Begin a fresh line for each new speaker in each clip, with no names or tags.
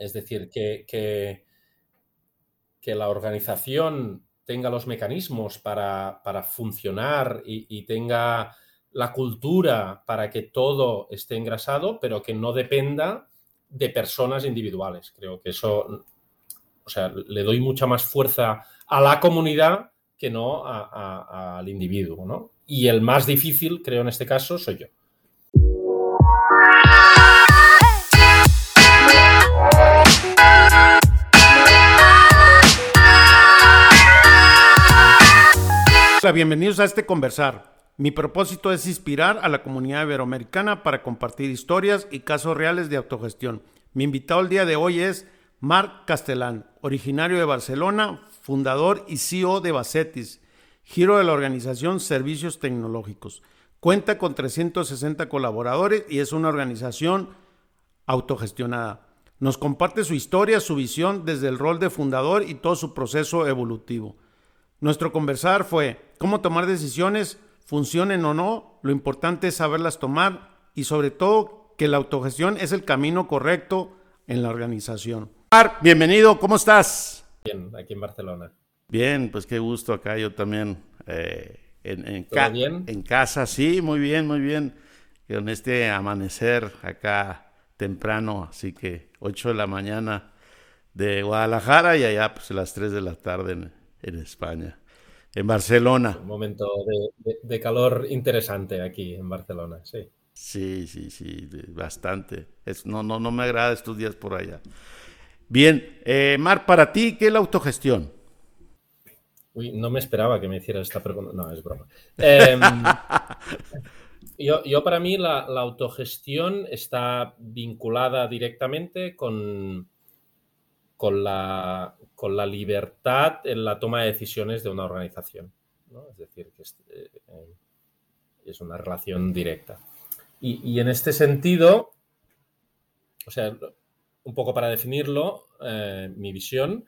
Es decir, que, que, la organización tenga los mecanismos para, funcionar y, tenga la cultura para que todo esté engrasado, pero que no dependa de personas individuales. Creo que eso, o sea, le doy mucha más fuerza a la comunidad que no al individuo, ¿no? Y el más difícil, creo en este caso, soy yo.
Hola, bienvenidos a este conversar. Mi propósito es inspirar a la comunidad iberoamericana para compartir historias y casos reales de autogestión. Mi invitado el día de hoy es Marc Castellán, originario de Barcelona, fundador y CEO de Bacetis, giro de la organización Servicios Tecnológicos. Cuenta con 360 colaboradores y es una organización autogestionada. Nos comparte su historia, su visión desde el rol de fundador y todo su proceso evolutivo. Nuestro conversar fue cómo tomar decisiones, funcionen o no, lo importante es saberlas tomar y sobre todo que la autogestión es el camino correcto en la organización. Bienvenido, ¿cómo estás?
Bien, aquí en Barcelona.
Bien, pues qué gusto acá, yo también eh, en, en casa, sí, muy bien, muy bien. Con este amanecer acá temprano, así que 8 de la mañana de Guadalajara y allá pues las 3 de la tarde en, en España, en Barcelona.
Un momento de, calor interesante aquí en Barcelona, sí.
Sí, sí, sí, bastante. Es, no, no, no me agrada estos días por allá. Bien, eh, Mar, para ti, ¿qué es la autogestión?
Uy, no me esperaba que me hicieras esta pregunta. No, es broma. Em, yo, para mí la, autogestión está vinculada directamente con, con, la, con la libertad en la toma de decisiones de una organización. Es decir, que es, eh, es, una relación directa. Y, en este sentido, o sea, un poco para definirlo, eh, mi visión,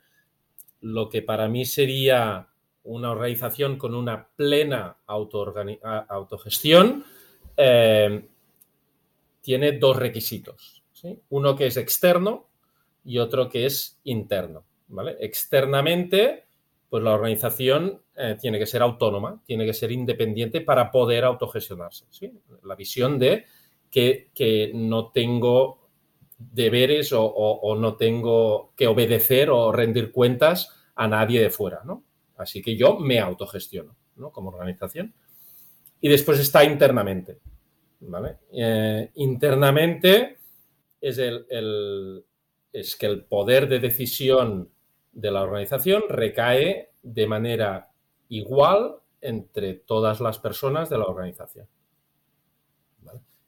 lo que para mí sería una organización con una plena autogestión eh, tiene dos requisitos. Uno que es externo y otro que es interno. Externamente, pues la organización eh, tiene que ser autónoma, tiene que ser independiente para poder autogestionarse. La visión de que, no tengo deberes o, no tengo que obedecer o rendir cuentas a nadie de fuera, Así que yo me autogestiono, Como organización. Y después está internamente, eh, internamente es, el, es que el poder de decisión de la organización recae de manera igual entre todas las personas de la organización.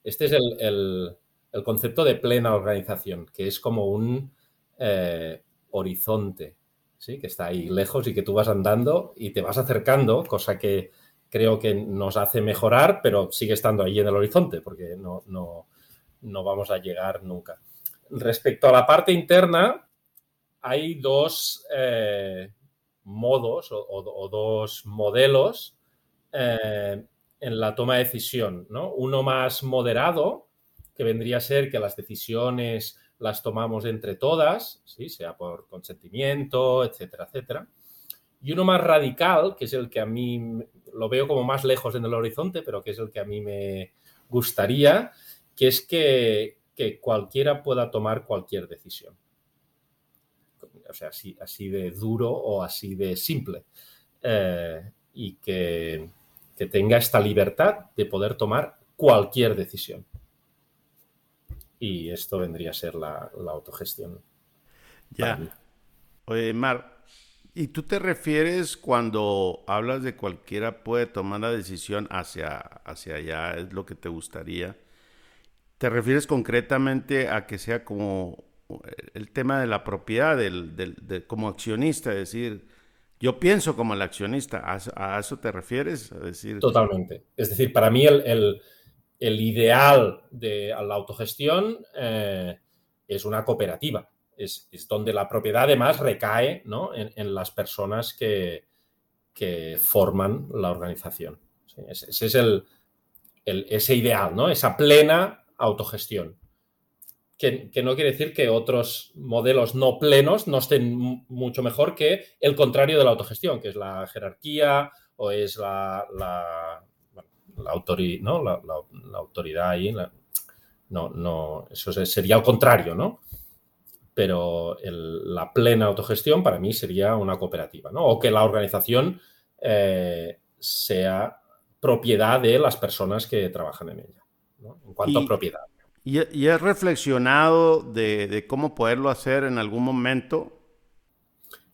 Este es el, concepto de plena organización, que es como un eh, horizonte, ¿sí? que está ahí lejos y que tú vas andando y te vas acercando, cosa que creo que nos hace mejorar, pero sigue estando ahí en el horizonte, porque no, no vamos a llegar nunca. Respecto a la parte interna, hay dos eh, modos o, dos modelos eh, en la toma de decisión. Uno más moderado, que vendría a ser que las decisiones las tomamos entre todas, ¿sí? sea por consentimiento, etcétera, etcétera. Y uno más radical, que es el que a mí lo veo como más lejos en el horizonte, pero que es el que a mí me gustaría, que es que cualquiera pueda tomar cualquier decisión o sea, así, así de duro o así de simple. Eh, y que, tenga esta libertad de poder tomar cualquier decisión. Y esto vendría a ser la, autogestión.
Ya. Oye, Mar, ¿y tú te refieres cuando hablas de cualquiera puede tomar la decisión hacia, hacia allá, es lo que te gustaría? ¿Te refieres concretamente a que sea como el tema de la propiedad del, como accionista, es decir, yo pienso como el accionista, ¿a, eso te refieres? decir,
Totalmente. Es decir, para mí el, ideal de la autogestión eh, es una cooperativa. Es, donde la propiedad además recae en, las personas que, que, forman la organización. Ese es el, ese ideal, ¿no? esa plena autogestión que, no quiere decir que otros modelos no plenos no estén mucho mejor que el contrario de la autogestión, que es la jerarquía o es la, la, la, ¿no? la autoridad ahí. no, no, eso sería al contrario, ¿no? Pero la plena autogestión para mí sería una cooperativa, ¿no? O que la organización eh, sea propiedad de las personas que trabajan en ella, ¿no? En cuanto a propiedad.
¿Y, ¿Y, has reflexionado de, cómo poderlo hacer en algún momento?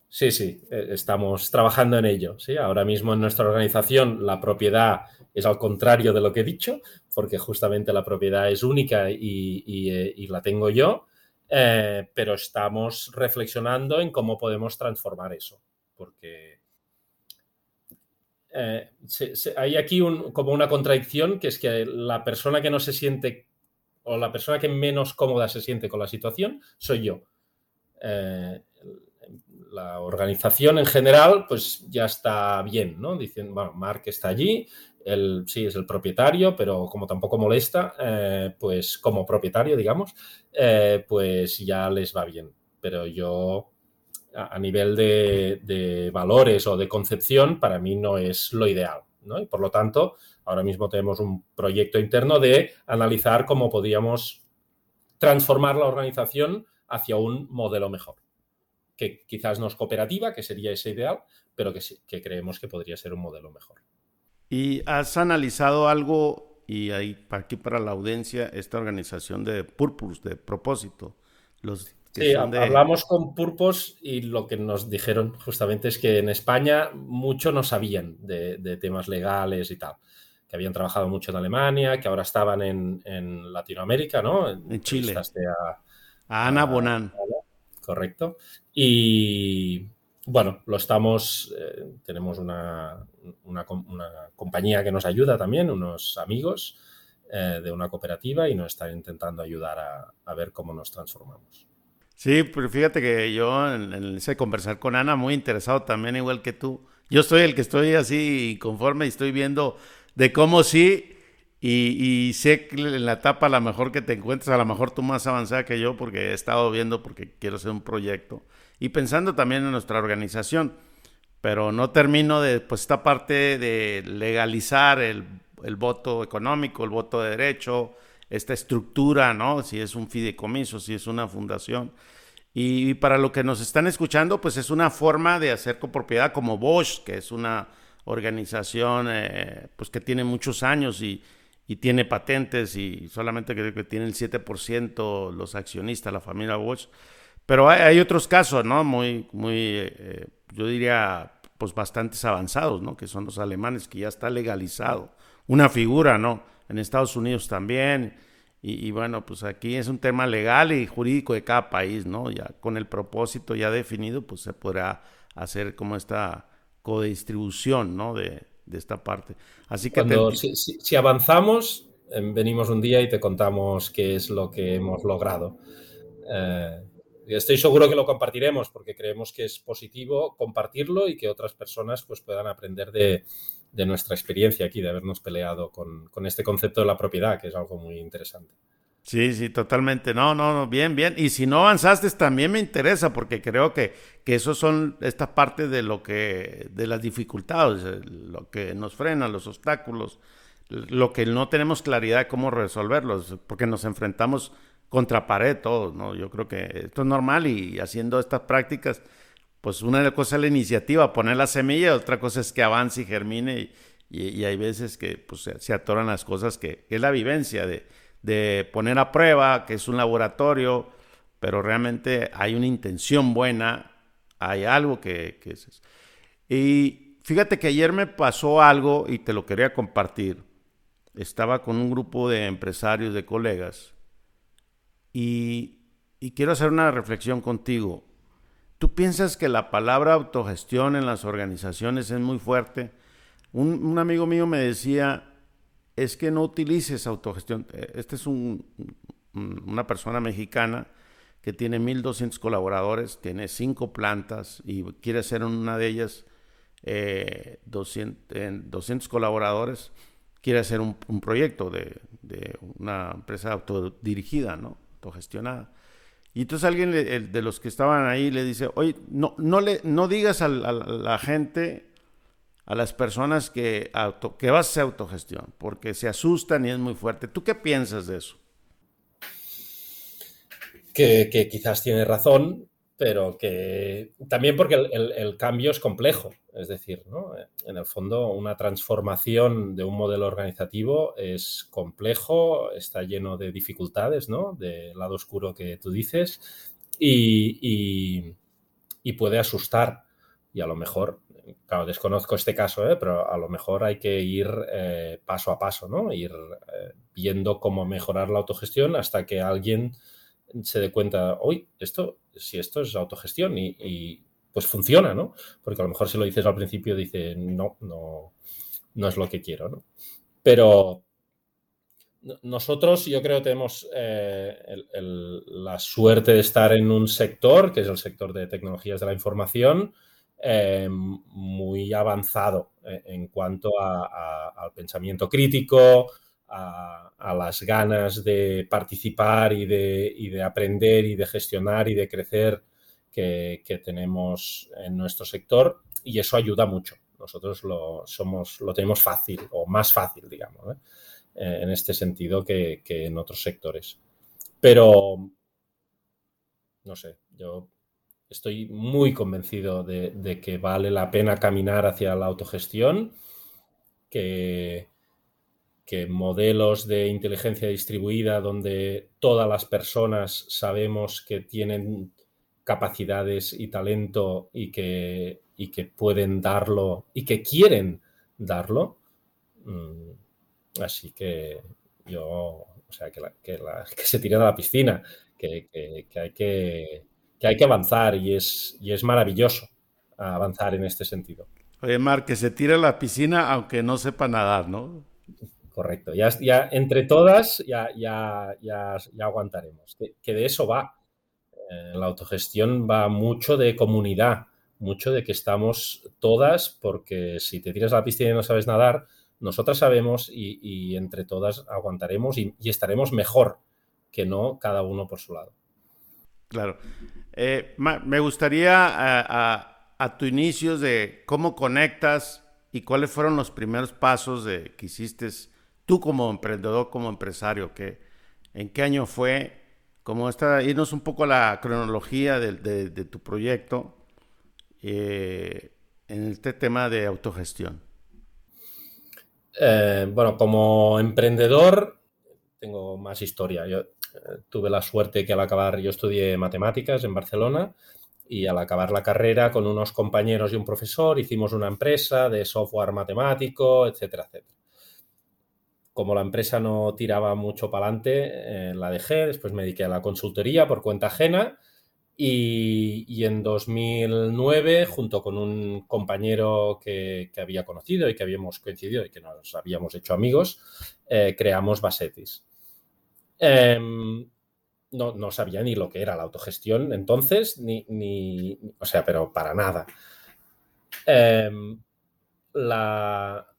Sí, sí, eh, estamos trabajando en ello. ¿sí? Ahora mismo en nuestra organización la propiedad es al contrario de lo que he dicho, porque justamente la propiedad es única y, eh, la tengo yo, eh, pero estamos reflexionando en cómo podemos transformar eso, porque hay aquí como una contradicción, que es que la persona que no se siente o la persona que menos cómoda se siente con la situación soy yo. Eh, la organización en general, pues ya está bien, ¿no? Dicen, bueno, Mark está allí, él sí es el propietario, pero como tampoco molesta, eh, pues como propietario, digamos, eh, pues ya les va bien. Pero yo, a, nivel de, valores o de concepción, para mí no es lo ideal, ¿no? Y por lo tanto, Ahora mismo tenemos un proyecto interno de analizar cómo podríamos transformar la organización hacia un modelo mejor, que quizás no es cooperativa, que sería ese ideal, pero que, que creemos que podría ser un modelo mejor.
¿Y has analizado algo, y ahí aquí para la audiencia, esta organización de Purpose, de propósito?
Los sí, hablamos con Purpose y lo que nos dijeron justamente es que en España mucho no sabían de temas legales y tal que habían trabajado mucho en Alemania, que ahora estaban en, Latinoamérica, ¿no?
En, Chile. A, Ana Bonan.
correcto. Y bueno, lo estamos, eh, tenemos una, compañía que nos ayuda también, unos amigos eh, de una cooperativa y nos están intentando ayudar a, ver cómo nos transformamos.
Sí, pero fíjate que yo en, ese conversar con Ana, muy interesado también, igual que tú. Yo soy el que estoy así conforme y estoy viendo de cómo sí, y, sé que en la etapa a lo mejor que te encuentres, a lo mejor tú más avanzada que yo, porque he estado viendo, porque quiero hacer un proyecto, y pensando también en nuestra organización, pero no termino de, pues esta parte de legalizar el, voto económico, el voto de derecho, esta estructura, ¿no? Si es un fideicomiso, si es una fundación. Y, para lo que nos están escuchando, pues es una forma de hacer copropiedad como Bosch, que es una organización eh, pues que tiene muchos años y, tiene patentes y solamente creo que tiene el 7% los accionistas, la familia Bosch. Pero hay, otros casos, ¿no? Muy, muy, eh, yo diría, pues bastantes avanzados, ¿no? Que son los alemanes, que ya está legalizado. Una figura, ¿no? En Estados Unidos también. Y, y, bueno, pues aquí es un tema legal y jurídico de cada país, ¿no? Ya con el propósito ya definido, pues se podrá hacer como esta codistribución ¿no? de, esta parte. Así que
si, avanzamos, em, venimos un día y te contamos qué es lo que hemos logrado. Eh, estoy seguro que lo compartiremos porque creemos que es positivo compartirlo y que otras personas pues, puedan aprender de, nuestra experiencia aquí, de habernos peleado con, con este concepto de la propiedad, que es algo muy interesante.
Sí, sí, totalmente. No, no, no, bien, bien. Y si no avanzaste, también me interesa, porque creo que, que eso son esta parte de lo que, de las dificultades, eh, lo que nos frena, los obstáculos, lo que no tenemos claridad de cómo resolverlos, porque nos enfrentamos contra pared todos, ¿no? Yo creo que esto es normal y haciendo estas prácticas, pues una cosa es la iniciativa, poner la semilla, otra cosa es que avance y germine y, y, hay veces que pues, se, atoran las cosas que es la vivencia de de poner a prueba, que es un laboratorio, pero realmente hay una intención buena, hay algo que, es. Y fíjate que ayer me pasó algo y te lo quería compartir. Estaba con un grupo de empresarios, de colegas, y, quiero hacer una reflexión contigo. ¿Tú piensas que la palabra autogestión en las organizaciones es muy fuerte? un amigo mío me decía, es que no utilices autogestión. Eh, este es un, una persona mexicana que tiene 1.200 colaboradores, tiene cinco plantas y quiere hacer una de ellas 200, eh, 200, colaboradores, quiere hacer un, proyecto de, una empresa autodirigida, ¿no? autogestionada. Y entonces alguien de los que estaban ahí le dice, oye, no, no, le, no digas a la, gente, a las personas que, que vas a hacer autogestión, porque se asustan y es muy fuerte. ¿Tú qué piensas de eso?
Que, que quizás tiene razón, pero que también porque el, cambio es complejo. Es decir, en el fondo una transformación de un modelo organizativo es complejo, está lleno de dificultades, ¿no? Del lado oscuro que tú dices, y, puede asustar. Y a lo mejor, claro, desconozco este caso, ¿eh? pero a lo mejor hay que ir eh, paso a paso, ¿no? Ir eh, viendo cómo mejorar la autogestión hasta que alguien se dé cuenta, hoy esto, si esto es autogestión y, pues funciona, ¿no? Porque a lo mejor si lo dices al principio, dice, no, no, no es lo que quiero, ¿no? Pero nosotros, yo creo, tenemos eh, la suerte de estar en un sector, que es el sector de tecnologías de la información, eh, muy avanzado eh, en cuanto al pensamiento crítico, a, las ganas de participar y de, de, aprender y de gestionar y de crecer que, tenemos en nuestro sector y eso ayuda mucho. Nosotros lo, somos, lo tenemos fácil o más fácil, digamos, ¿eh? Eh, en este sentido que, en otros sectores. Pero, no sé, yo estoy muy convencido de, de que vale la pena caminar hacia la autogestión, que, que modelos de inteligencia distribuida donde todas las personas sabemos que tienen capacidades y talento y que, y que pueden darlo y que quieren darlo. Mm, así que yo, o sea, que, que, se tire a la piscina, que, hay que, hay que avanzar y es, y es maravilloso avanzar en este sentido.
Oye, Mar, que se tire a la piscina aunque no sepa nadar, ¿no?
Correcto. Ya, entre todas ya, ya, ya, aguantaremos. Que, de eso va. Eh, la autogestión va mucho de comunidad, mucho de que estamos todas, porque si te tiras a la piscina y no sabes nadar, nosotras sabemos y, entre todas aguantaremos y, estaremos mejor que no cada uno por su lado.
Claro. Eh, me gustaría a, tu inicio de cómo conectas y cuáles fueron los primeros pasos de, que hiciste tú como emprendedor, como empresario, que, ¿en qué año fue? ¿Cómo está? Irnos un poco la cronología de, tu proyecto eh, en este tema de autogestión.
Eh, bueno, como emprendedor tengo más historia. Yo eh, tuve la suerte que al acabar, yo estudié matemáticas en Barcelona y al acabar la carrera con unos compañeros y un profesor hicimos una empresa de software matemático, etcétera, etcétera como la empresa no tiraba mucho para adelante, la dejé, después me dediqué a la consultoría por cuenta ajena y, en 2009, junto con un compañero que, había conocido y que habíamos coincidido y que nos habíamos hecho amigos, eh, creamos Basetis. Em, no, no, sabía ni lo que era la autogestión entonces, ni, ni o sea, pero para nada. Em, la,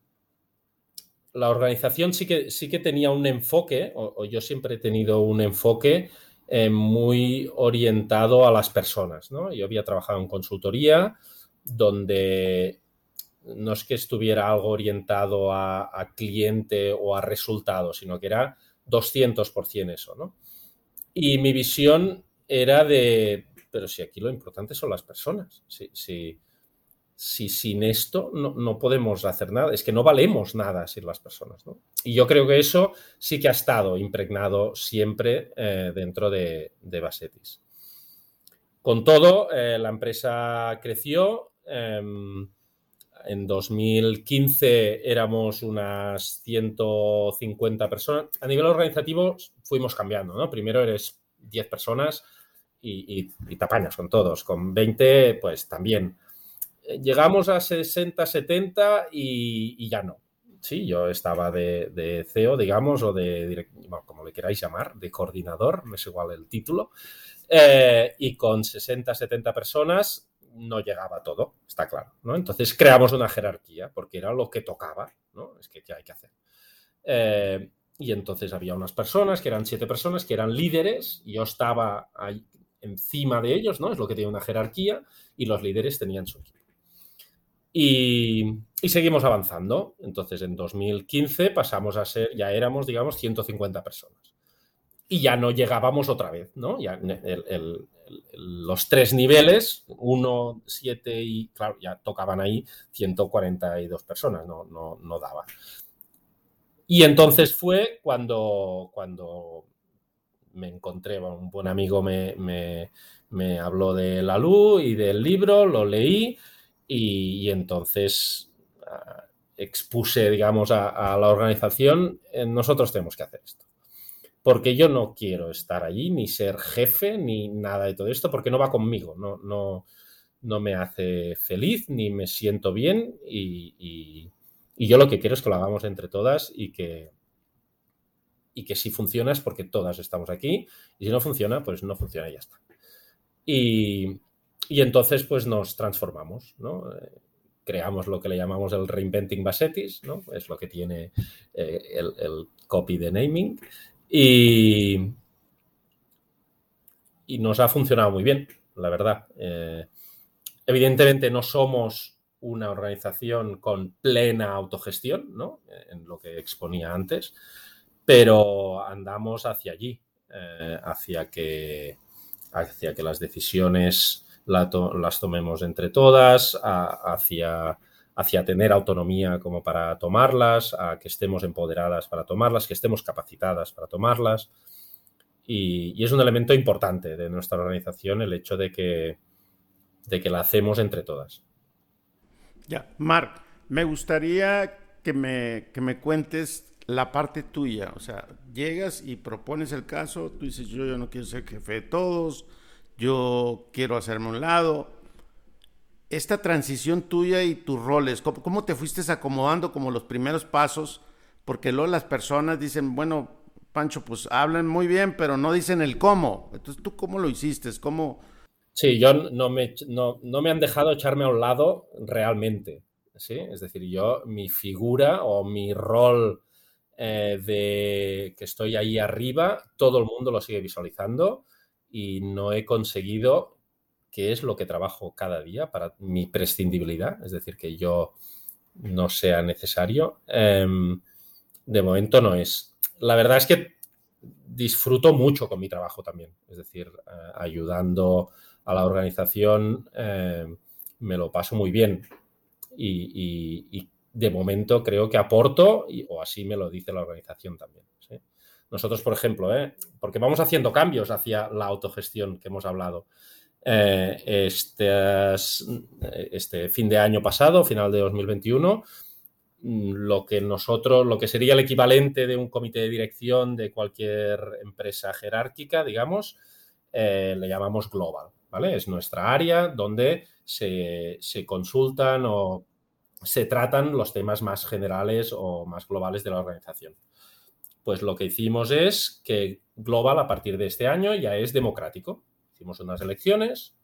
la organización sí que, sí que tenía un enfoque, o, yo siempre he tenido un enfoque eh, muy orientado a las personas. ¿no? Yo había trabajado en consultoría donde no es que estuviera algo orientado a, cliente o a resultado, sino que era 200% eso. ¿no? Y mi visión era de, pero si aquí lo importante son las personas. Si, si, si sin esto no, podemos hacer nada, es que no valemos nada sin las personas. ¿no? Y yo creo que eso sí que ha estado impregnado siempre eh, dentro de, de, Basetis. Con todo, eh, la empresa creció. Em, en 2015 éramos unas 150 personas. A nivel organizativo fuimos cambiando, ¿no? Primero eres 10 personas y, y, y con todos. Con 20, pues también llegamos a 60, 70 y, ya no. Sí, yo estaba de, CEO, digamos, o de, como le queráis llamar, de coordinador, no es igual el título, eh, y con 60, 70 personas no llegaba todo, está claro. Entonces creamos una jerarquía, porque era lo que tocaba, ¿no? Es que, ¿qué hay que hacer? Eh, y entonces había unas personas, que eran siete personas, que eran líderes, yo estaba ahí encima de ellos, ¿no? Es lo que tiene una jerarquía, y los líderes tenían su equipo. Y, seguimos avanzando. Entonces, en 2015 pasamos a ser, ya éramos, digamos, 150 personas. Y ya no llegábamos otra vez, ¿no? Ya los tres niveles, 1, 7 y, claro, ya tocaban ahí 142 personas, no, no, no daba. Y entonces fue cuando, cuando me encontré, un buen amigo me, me, me, habló de la luz y del libro, lo leí y, entonces uh, expuse, digamos, a, la organización, eh, nosotros tenemos que hacer esto. Porque yo no quiero estar allí, ni ser jefe, ni nada de todo esto, porque no va conmigo, no, no, no me hace feliz, ni me siento bien y, y y yo lo que quiero es que lo hagamos entre todas y que, y que si funciona es porque todas estamos aquí y si no funciona, pues no funciona y ya está. Y, y entonces pues nos transformamos, ¿no? creamos lo que le llamamos el Reinventing Basetis, ¿no? Es lo que tiene eh, el, el, copy de naming. Y, y, nos ha funcionado muy bien, la verdad. Eh, evidentemente no somos una organización con plena autogestión, ¿no? En lo que exponía antes, pero andamos hacia allí, eh, hacia, que, hacia que las decisiones la las tomemos entre todas, hacia, hacia tener autonomía como para tomarlas, a que estemos empoderadas para tomarlas, que estemos capacitadas para tomarlas. Y, y es un elemento importante de nuestra organización el hecho de que, de que la hacemos entre todas.
Ya, Marc, me gustaría que me, que me cuentes la parte tuya. O sea, llegas y propones el caso, tú dices, yo, yo no quiero ser jefe de todos, yo quiero hacerme un lado. Esta transición tuya y tus roles, ¿cómo, te fuiste acomodando como los primeros pasos? Porque luego las personas dicen, bueno, Pancho, pues hablan muy bien, pero no dicen el cómo. Entonces, ¿tú cómo lo hiciste? ¿Cómo,
Sí, yo no me, no, no me han dejado echarme a un lado realmente. ¿sí? Es decir, yo, mi figura o mi rol eh, de que estoy ahí arriba, todo el mundo lo sigue visualizando y no he conseguido que es lo que trabajo cada día para mi prescindibilidad, es decir, que yo no sea necesario. Eh, de momento no es. La verdad es que disfruto mucho con mi trabajo también, es decir, eh, ayudando a la organización eh, me lo paso muy bien y, de momento creo que aporto y, o así me lo dice la organización también. ¿sí? Nosotros, por ejemplo, ¿eh? porque vamos haciendo cambios hacia la autogestión que hemos hablado. Eh, este, este fin de año pasado, final de 2021, lo que nosotros, lo que sería el equivalente de un comité de dirección de cualquier empresa jerárquica, digamos, eh, le llamamos global. ¿vale? Es nuestra área donde se, se, consultan o se tratan los temas más generales o más globales de la organización. Pues lo que hicimos es que Global a partir de este año ya es democrático. Hicimos unas elecciones,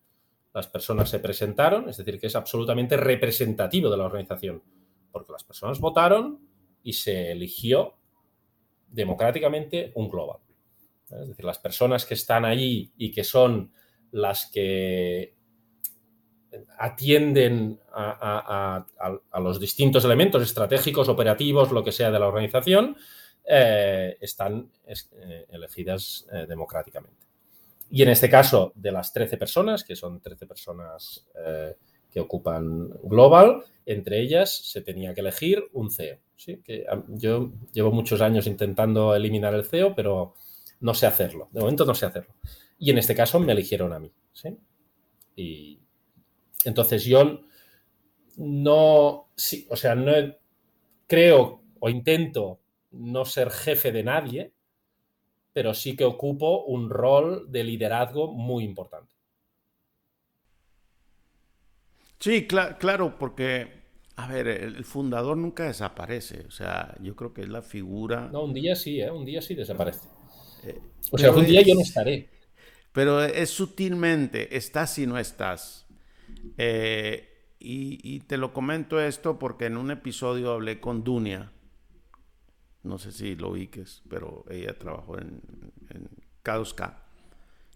las personas se presentaron, es decir, que es absolutamente representativo de la organización, porque las personas votaron y se eligió democráticamente un Global. Es decir, las personas que están allí y que son las que atienden a, a, a, los distintos elementos estratégicos, operativos, lo que sea de la organización, eh, están eh, elegidas eh, democráticamente. Y en este caso, de las 13 personas, que son 13 personas que ocupan Global, entre ellas se tenía que elegir un CEO. ¿sí? Que yo llevo muchos años intentando eliminar el CEO, pero no sé hacerlo. De momento no sé hacerlo. Y en este caso me eligieron a mí. ¿sí? Y entonces yo no, sí, o sea, no creo o intento no ser jefe de nadie, pero sí que ocupo un rol de liderazgo muy importante.
Sí, cl claro, porque, a ver, el fundador nunca desaparece. O sea, yo creo que es la figura.
No, un día sí, ¿eh? un día sí desaparece. Eh, o sea, un día yo no estaré.
Pero es sutilmente, estás y no estás. Eh, y, y, te lo comento esto porque en un episodio hablé con Dunia No sé si lo ubiques, pero ella trabajó en, en K2K.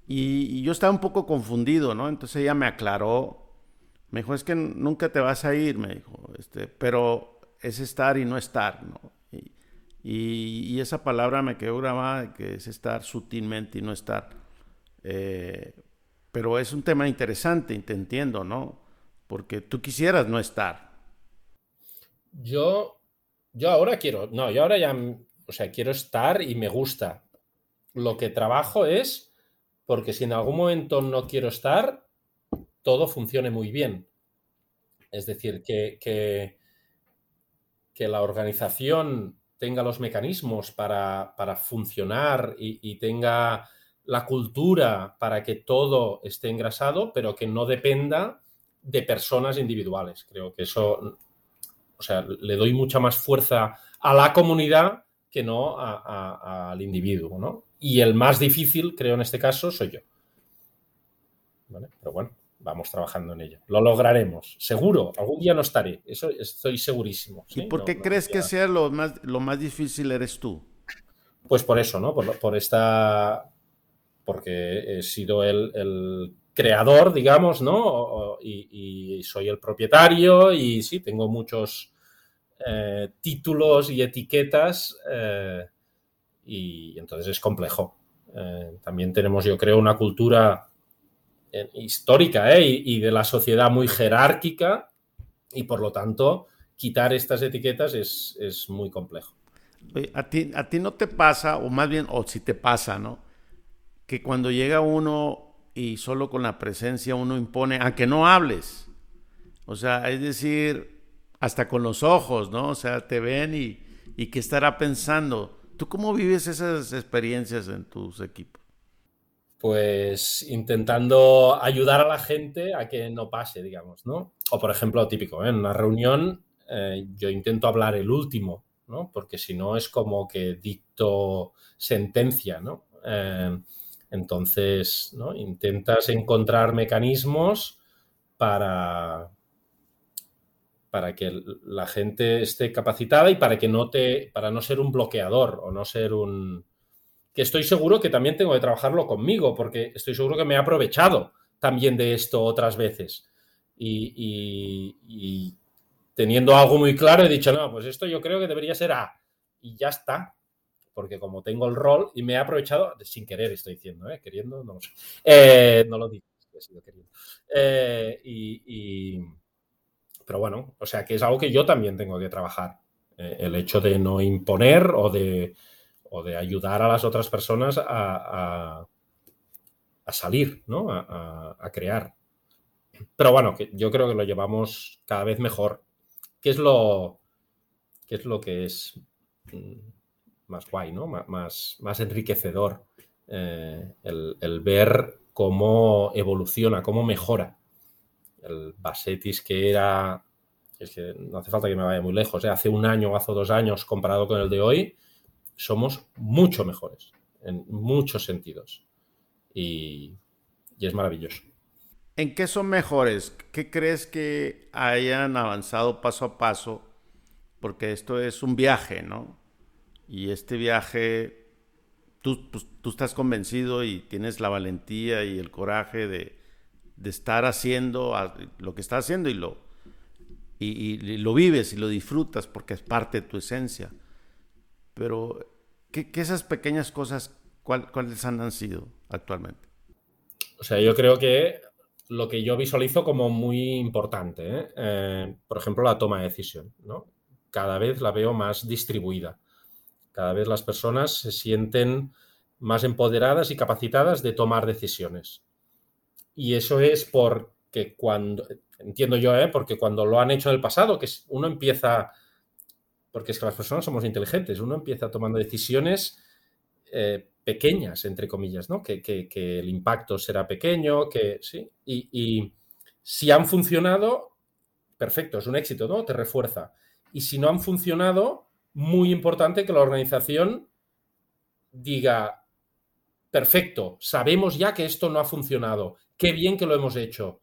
Y, yo estaba un poco confundido, ¿no? Entonces ella me aclaró. Me dijo, es que nunca te vas a ir, me dijo. Este, pero es estar y no estar, ¿no? Y, esa palabra me quedó grabada, que es estar sutilmente y no estar. Eh, pero es un tema interesante, te entiendo, ¿no? Porque tú quisieras no estar.
Yo, yo ahora quiero, no, yo ahora ya, o sea, quiero estar y me gusta. Lo que trabajo es porque si en algún momento no quiero estar, todo funcione muy bien. Es decir, que, que, que la organización tenga los mecanismos para, funcionar y, tenga la cultura para que todo esté engrasado, pero que no dependa de personas individuales. Creo que eso, o sea, le doy mucha más fuerza a la comunidad que no al individuo, ¿no? Y el más difícil, creo, en este caso, soy yo. Pero bueno vamos trabajando en ello. Lo lograremos, seguro. Algún día no estaré, eso estoy segurísimo.
¿Y por qué crees que sea lo más, lo más difícil eres tú?
Pues por eso, ¿no? Por, esta. Porque he sido el, creador, digamos, ¿no? Y, soy el propietario y sí, tengo muchos eh, títulos y etiquetas eh, y entonces es complejo. Eh, también tenemos, yo creo, una cultura histórica y, de la sociedad muy jerárquica y por lo tanto quitar estas etiquetas es, muy complejo.
A ti, a ti no te pasa, o más bien, o si te pasa, ¿no? Que cuando llega uno y solo con la presencia uno impone, aunque no hables, o sea, es decir, hasta con los ojos, ¿no? O sea, te ven y, qué estará pensando. ¿Tú cómo vives esas experiencias en tus equipos?
pues intentando ayudar a la gente a que no pase, digamos, ¿no? O por ejemplo, típico, ¿eh? en una reunión eh, yo intento hablar el último, ¿no? Porque si no es como que dicto sentencia, ¿no? Eh, entonces, ¿no? Intentas encontrar mecanismos para, para que la gente esté capacitada y para que no te, para no ser un bloqueador o no ser un, que estoy seguro que también tengo que trabajarlo conmigo, porque estoy seguro que me he aprovechado también de esto otras veces. Y, teniendo algo muy claro, he dicho, no, pues esto yo creo que debería ser A. Y ya está. Porque como tengo el rol y me he aprovechado, sin querer estoy diciendo, ¿eh? queriendo, no lo sé. Eh, no lo digo, he sido queriendo. Eh, y, pero bueno, o sea que es algo que yo también tengo que trabajar. el hecho de no imponer o de, o de ayudar a las otras personas a, salir, ¿no? A, crear. Pero bueno, que yo creo que lo llevamos cada vez mejor. ¿Qué es lo, qué es, lo que es mm, más guay, ¿no? Más, más enriquecedor? Eh, el, ver cómo evoluciona, cómo mejora. El Basetis que era, es que no hace falta que me vaya muy lejos, ¿eh? hace un año o hace dos años comparado con el de hoy, somos mucho mejores en muchos sentidos. Y, es maravilloso.
¿En qué son mejores? ¿Qué crees que hayan avanzado paso a paso? Porque esto es un viaje, ¿no? Y este viaje, tú, pues, tú estás convencido y tienes la valentía y el coraje de, estar haciendo lo que estás haciendo y lo, y lo vives y lo disfrutas porque es parte de tu esencia. Pero, ¿qué, esas pequeñas cosas, cuáles han sido actualmente?
O sea, yo creo que lo que yo visualizo como muy importante, ¿eh? Eh, por ejemplo, la toma de decisión, ¿no? Cada vez la veo más distribuida. Cada vez las personas se sienten más empoderadas y capacitadas de tomar decisiones. Y eso es porque cuando, entiendo yo, ¿eh? porque cuando lo han hecho en el pasado, que uno empieza porque es que las personas somos inteligentes, uno empieza tomando decisiones eh, pequeñas, entre comillas, ¿no? Que, el impacto será pequeño, que sí, y, si han funcionado, perfecto, es un éxito, ¿no? Te refuerza. Y si no han funcionado, muy importante que la organización diga, perfecto, sabemos ya que esto no ha funcionado, qué bien que lo hemos hecho,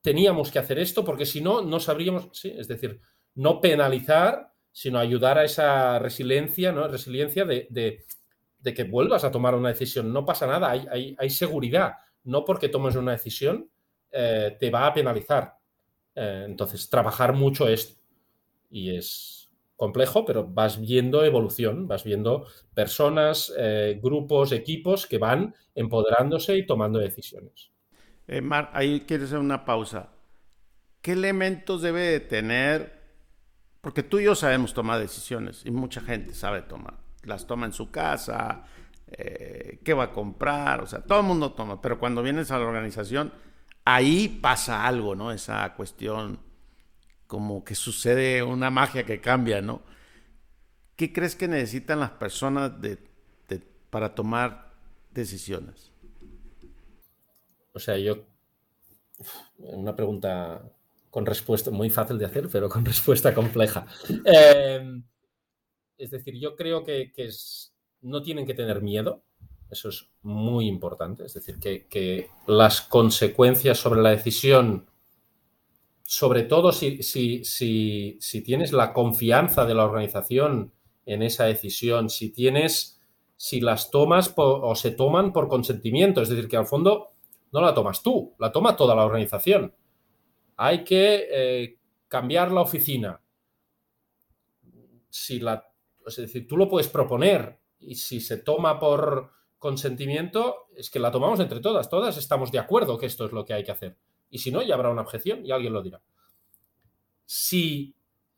teníamos que hacer esto porque si no, no sabríamos, sí, es decir, no penalizar sino ayudar a esa resiliencia, ¿no? Resiliencia de, que vuelvas a tomar una decisión. No pasa nada, hay, seguridad. No porque tomes una decisión eh, te va a penalizar. Eh, entonces, trabajar mucho esto. Y es complejo, pero vas viendo evolución, vas viendo personas, eh, grupos, equipos que van empoderándose y tomando decisiones.
Mar, ahí quieres hacer una pausa. ¿Qué elementos debe de tener? Porque tú y yo sabemos tomar decisiones y mucha gente sabe tomar. Las toma en su casa, eh, qué va a comprar, o sea, todo el mundo toma, pero cuando vienes a la organización, ahí pasa algo, ¿no? Esa cuestión, como que sucede una magia que cambia, ¿no? ¿Qué crees que necesitan las personas para tomar decisiones?
O sea, yo, una pregunta con respuesta muy fácil de hacer, pero con respuesta compleja. Eh, es decir, yo creo que, no tienen que tener miedo, eso es muy importante, es decir, que, las consecuencias sobre la decisión, sobre todo si, si, tienes la confianza de la organización en esa decisión, si tienes, si las tomas o se toman por consentimiento, es decir, que al fondo no la tomas tú, la toma toda la organización hay que eh, cambiar la oficina. Si la, es decir, tú lo puedes proponer y si se toma por consentimiento, es que la tomamos entre todas. Todas estamos de acuerdo que esto es lo que hay que hacer. Y si no, ya habrá una objeción y alguien lo dirá. Si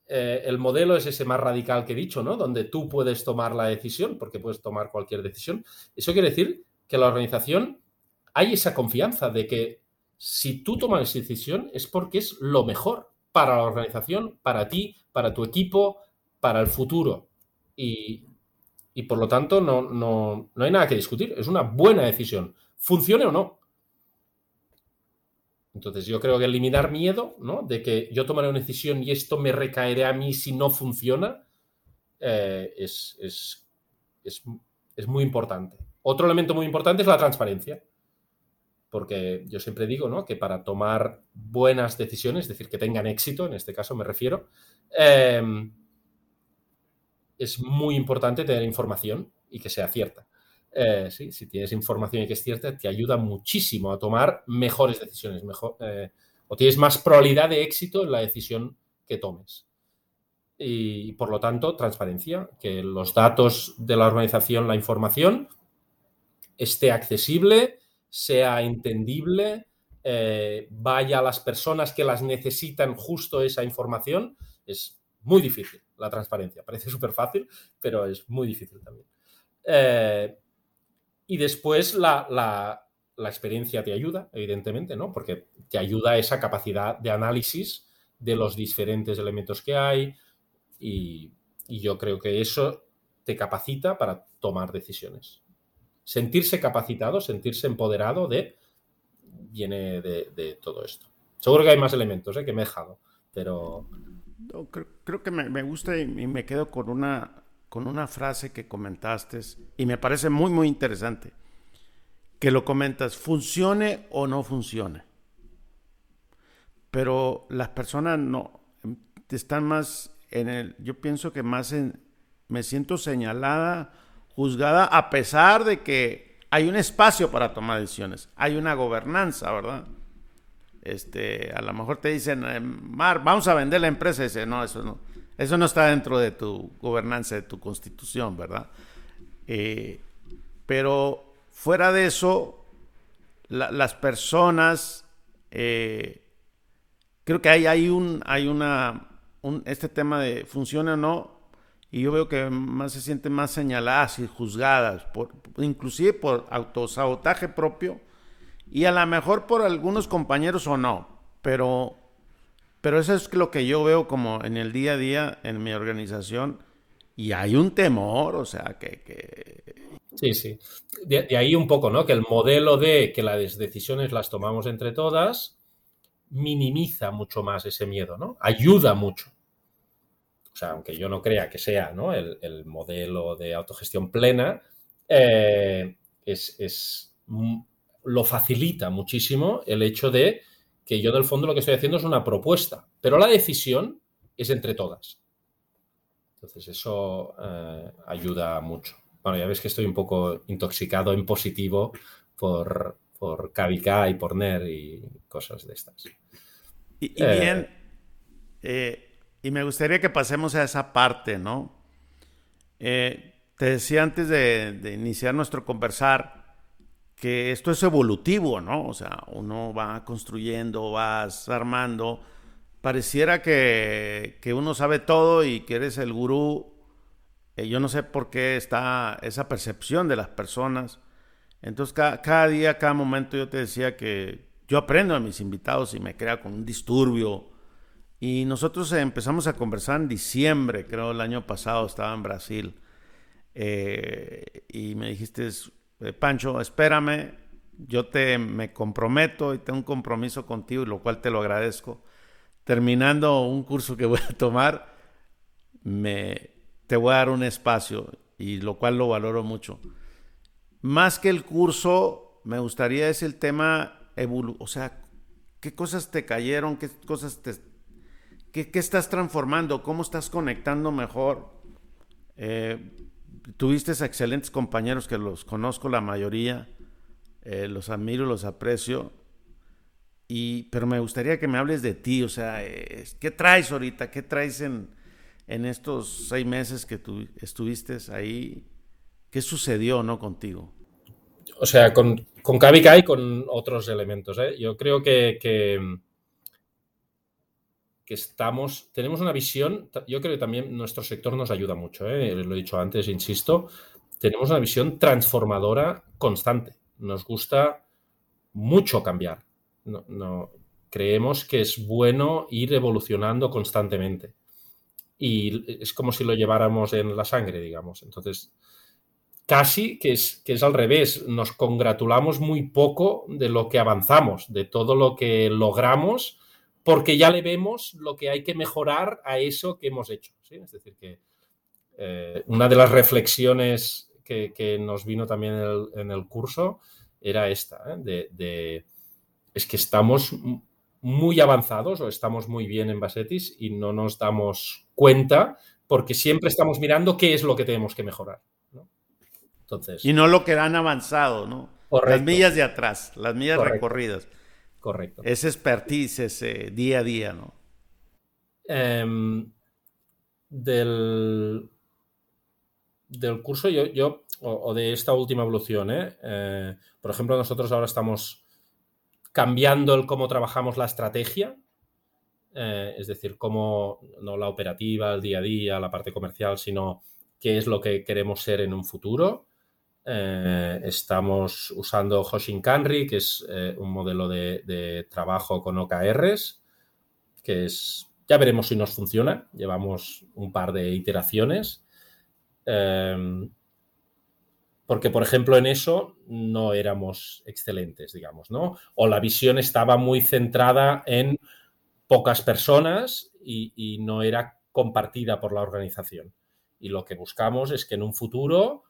eh, el modelo es ese más radical que he dicho, ¿no? Donde tú puedes tomar la decisión, porque puedes tomar cualquier decisión, eso quiere decir que la organización hay esa confianza de que si tú tomas esa decisión es porque es lo mejor para la organización, para ti, para tu equipo, para el futuro. Y, por lo tanto no, no, hay nada que discutir. Es una buena decisión, funcione o no. Entonces yo creo que eliminar miedo, ¿no? De que yo tomaré una decisión y esto me recaeré a mí si no funciona, eh, es, es muy importante. Otro elemento muy importante es la transparencia porque yo siempre digo ¿no? que para tomar buenas decisiones, es decir, que tengan éxito, en este caso me refiero, em, es muy importante tener información y que sea cierta. Eh, si tienes información y que es cierta, te ayuda muchísimo a tomar mejores decisiones, mejor, eh, o tienes más probabilidad de éxito en la decisión que tomes. Y, por lo tanto, transparencia, que los datos de la organización, la información, esté accesible, sea entendible, eh, vaya a las personas que las necesitan justo esa información, es muy difícil la transparencia. Parece súper fácil, pero es muy difícil también. Y después la, experiencia te ayuda, evidentemente, ¿no? Porque te ayuda esa capacidad de análisis de los diferentes elementos que hay y yo creo que eso te capacita para tomar decisiones sentirse capacitado, sentirse empoderado de, viene de, todo esto. Seguro que hay más elementos ¿eh? que me he dejado, pero...
creo, que me, gusta y, me quedo con una, con una frase que comentaste y me parece muy, muy interesante. Que lo comentas, funcione o no funcione. Pero las personas no están más en el, yo pienso que más en, me siento señalada juzgada a pesar de que hay un espacio para tomar decisiones, hay una gobernanza, ¿verdad? Este, a lo mejor te dicen, eh, Mar, vamos a vender la empresa, y dice, no, eso no, eso no está dentro de tu gobernanza, de tu constitución, ¿verdad? Eh, pero fuera de eso, las personas, eh, creo que hay, hay un, hay una, un, este tema de funciona o no, y yo veo que más se sienten más señaladas y juzgadas, por, inclusive por autosabotaje propio y a lo mejor por algunos compañeros o no, pero, pero eso es lo que yo veo como en el día a día en mi organización y hay un temor, o sea, que...
Sí, sí. De, ahí un poco, ¿no? Que el modelo de que las decisiones las tomamos entre todas minimiza mucho más ese miedo, ¿no? Ayuda mucho o sea, aunque yo no crea que sea el, modelo de autogestión plena, eh, es, lo facilita muchísimo el hecho de que yo, del fondo, lo que estoy haciendo es una propuesta, pero la decisión es entre todas. Entonces eso eh, ayuda mucho. Bueno, ya ves que estoy un poco intoxicado en positivo por, por KVK y por NER y cosas de estas.
Y, bien, y me gustaría que pasemos a esa parte, ¿no? te decía antes de, de iniciar nuestro conversar, que esto es evolutivo, ¿no? O sea, uno va construyendo, vas armando. Pareciera que, uno sabe todo y que eres el gurú. Eh, yo no sé por qué está esa percepción de las personas. Entonces, cada, día, cada momento yo te decía que yo aprendo a mis invitados y me crea con un disturbio. Y nosotros empezamos a conversar en diciembre, creo el año pasado, estaba en Brasil. Eh, y me dijiste, eh, Pancho, espérame, yo te me comprometo y tengo un compromiso contigo, lo cual te lo agradezco. Terminando un curso que voy a tomar, me, te voy a dar un espacio y lo cual lo valoro mucho. Más que el curso, me gustaría es el tema, o sea, qué cosas te cayeron, qué cosas te, qué, estás transformando, cómo estás conectando mejor. Eh, tuviste excelentes compañeros que los conozco la mayoría, eh, los admiro, los aprecio. Y, pero me gustaría que me hables de ti, o sea, ¿qué traes ahorita? ¿Qué traes en, en estos seis meses que tú estuviste ahí? ¿Qué sucedió, no, contigo?
O sea, con, con y con otros elementos. ¿eh? Yo creo que que estamos, tenemos una visión, yo creo que también nuestro sector nos ayuda mucho, ¿eh? lo he dicho antes, insisto, tenemos una visión transformadora constante. Nos gusta mucho cambiar. No, creemos que es bueno ir evolucionando constantemente. Y es como si lo lleváramos en la sangre, digamos. Entonces, casi que es, que es al revés. Nos congratulamos muy poco de lo que avanzamos, de todo lo que logramos porque ya le vemos lo que hay que mejorar a eso que hemos hecho. Es decir, que eh, una de las reflexiones que, nos vino también en el, curso era esta, ¿eh? de, es que estamos muy avanzados o estamos muy bien en Basetis y no nos damos cuenta porque siempre estamos mirando qué es lo que tenemos que mejorar.
Entonces, y no lo que han avanzado, ¿no? Las millas de atrás, las millas recorridas.
Correcto.
Ese expertise, ese día a día, ¿no?
Em, del, del curso, yo, yo o, de esta última evolución, ¿eh? ¿eh? por ejemplo, nosotros ahora estamos cambiando el cómo trabajamos la estrategia, eh, es decir, cómo, no la operativa, el día a día, la parte comercial, sino qué es lo que queremos ser en un futuro. Eh, estamos usando Hoshinkanri, que es eh, un modelo de, trabajo con OKRs, que es, ya veremos si nos funciona. Llevamos un par de iteraciones. Em, porque, por ejemplo, en eso no éramos excelentes, digamos, ¿no? O la visión estaba muy centrada en pocas personas y no era compartida por la organización. Y lo que buscamos es que en un futuro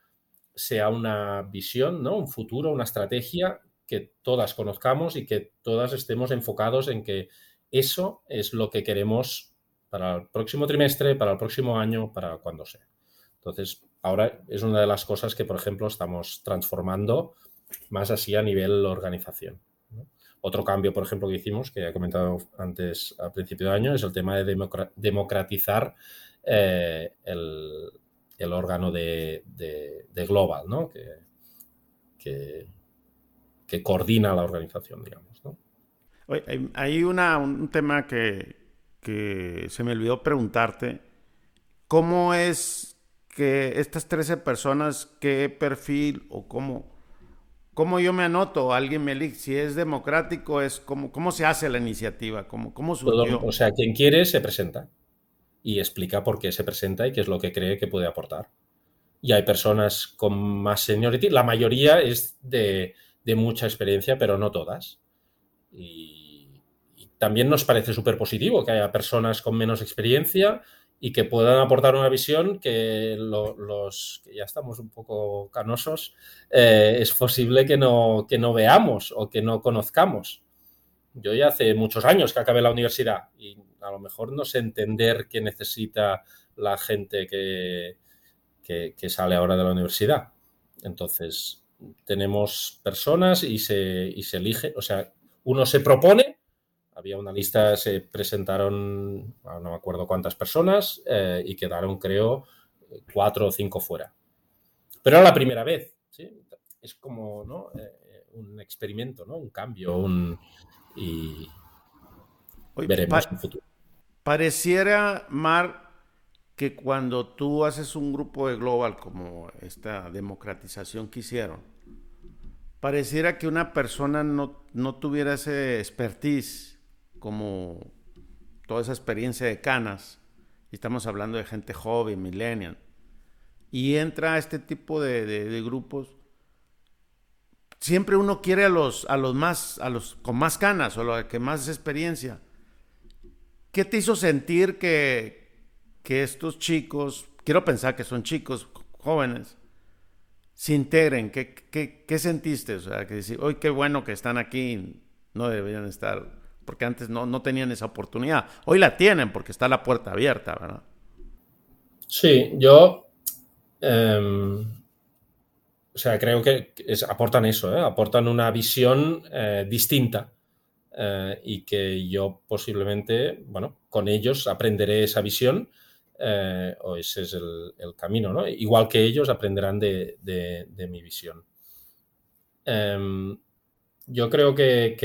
sea una visión, ¿no? Un futuro, una estrategia que todas conozcamos y que todas estemos enfocados en que eso es lo que queremos para el próximo trimestre, para el próximo año, para cuando sea. Entonces, ahora es una de las cosas que, por ejemplo, estamos transformando más así a nivel organización. Otro cambio, por ejemplo, que hicimos, que he comentado antes al principio de año, es el tema de democratizar eh, el, el órgano de, Global, ¿no? Que, que, coordina la organización, digamos. ¿no?
hay un tema que, se me olvidó preguntarte. ¿Cómo es que estas 13 personas, qué perfil o cómo, cómo yo me anoto? Alguien me elige, si es democrático, es cómo, cómo se hace la iniciativa, cómo, cómo surgió.
o sea, quien quiere se presenta y explica por qué se presenta y qué es lo que cree que puede aportar. Y hay personas con más seniority, la mayoría es de, mucha experiencia, pero no todas. Y, también nos parece súper positivo que haya personas con menos experiencia y que puedan aportar una visión que los que ya estamos un poco canosos eh, es posible que no, que no veamos o que no conozcamos. Yo ya hace muchos años que acabé la universidad y a lo mejor no sé entender qué necesita la gente que, que, sale ahora de la universidad. Entonces, tenemos personas y se, y se elige, o sea, uno se propone, había una lista, se presentaron, ah, no me acuerdo cuántas personas, eh, y quedaron, creo, cuatro o cinco fuera. Pero era la primera vez, ¿sí? Es como ¿no? Eh, un experimento, ¿no? Un cambio, un... y veremos en futuro.
Pareciera, Mar, que cuando tú haces un grupo de global como esta democratización que hicieron, pareciera que una persona no, no tuviera ese expertise como toda esa experiencia de canas, y estamos hablando de gente joven, millennial, y entra a este tipo de, grupos, siempre uno quiere a los, a los más, a los con más canas o los que más experiencia. ¿Qué te hizo sentir que, que estos chicos, quiero pensar que son chicos jóvenes, se integren? ¿Qué, qué, sentiste? O sea, que decir, hoy qué bueno que están aquí, no deberían estar, porque antes no, no tenían esa oportunidad. Hoy la tienen porque está la puerta abierta, ¿verdad?
Sí, yo, em, o sea, creo que aportan eso, ¿eh? aportan una visión eh, distinta eh, y que yo posiblemente, bueno, con ellos aprenderé esa visión eh, o ese es el, camino, ¿no? Igual que ellos aprenderán de, mi visión. Em, yo creo que,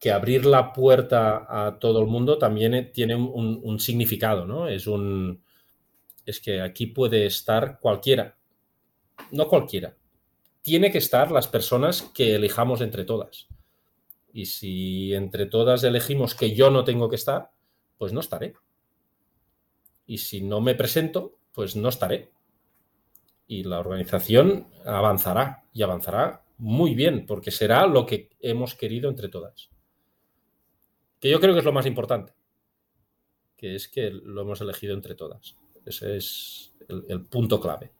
que, abrir la puerta a todo el mundo también tiene un, significado, ¿no? Es un. Es que aquí puede estar cualquiera. No cualquiera. Tiene que estar las personas que elijamos entre todas. Y si entre todas elegimos que yo no tengo que estar, pues no estaré. Y si no me presento, pues no estaré. Y la organización avanzará y avanzará muy bien, porque será lo que hemos querido entre todas. Que yo creo que es lo más importante, que es que lo hemos elegido entre todas. Ese es el, punto clave.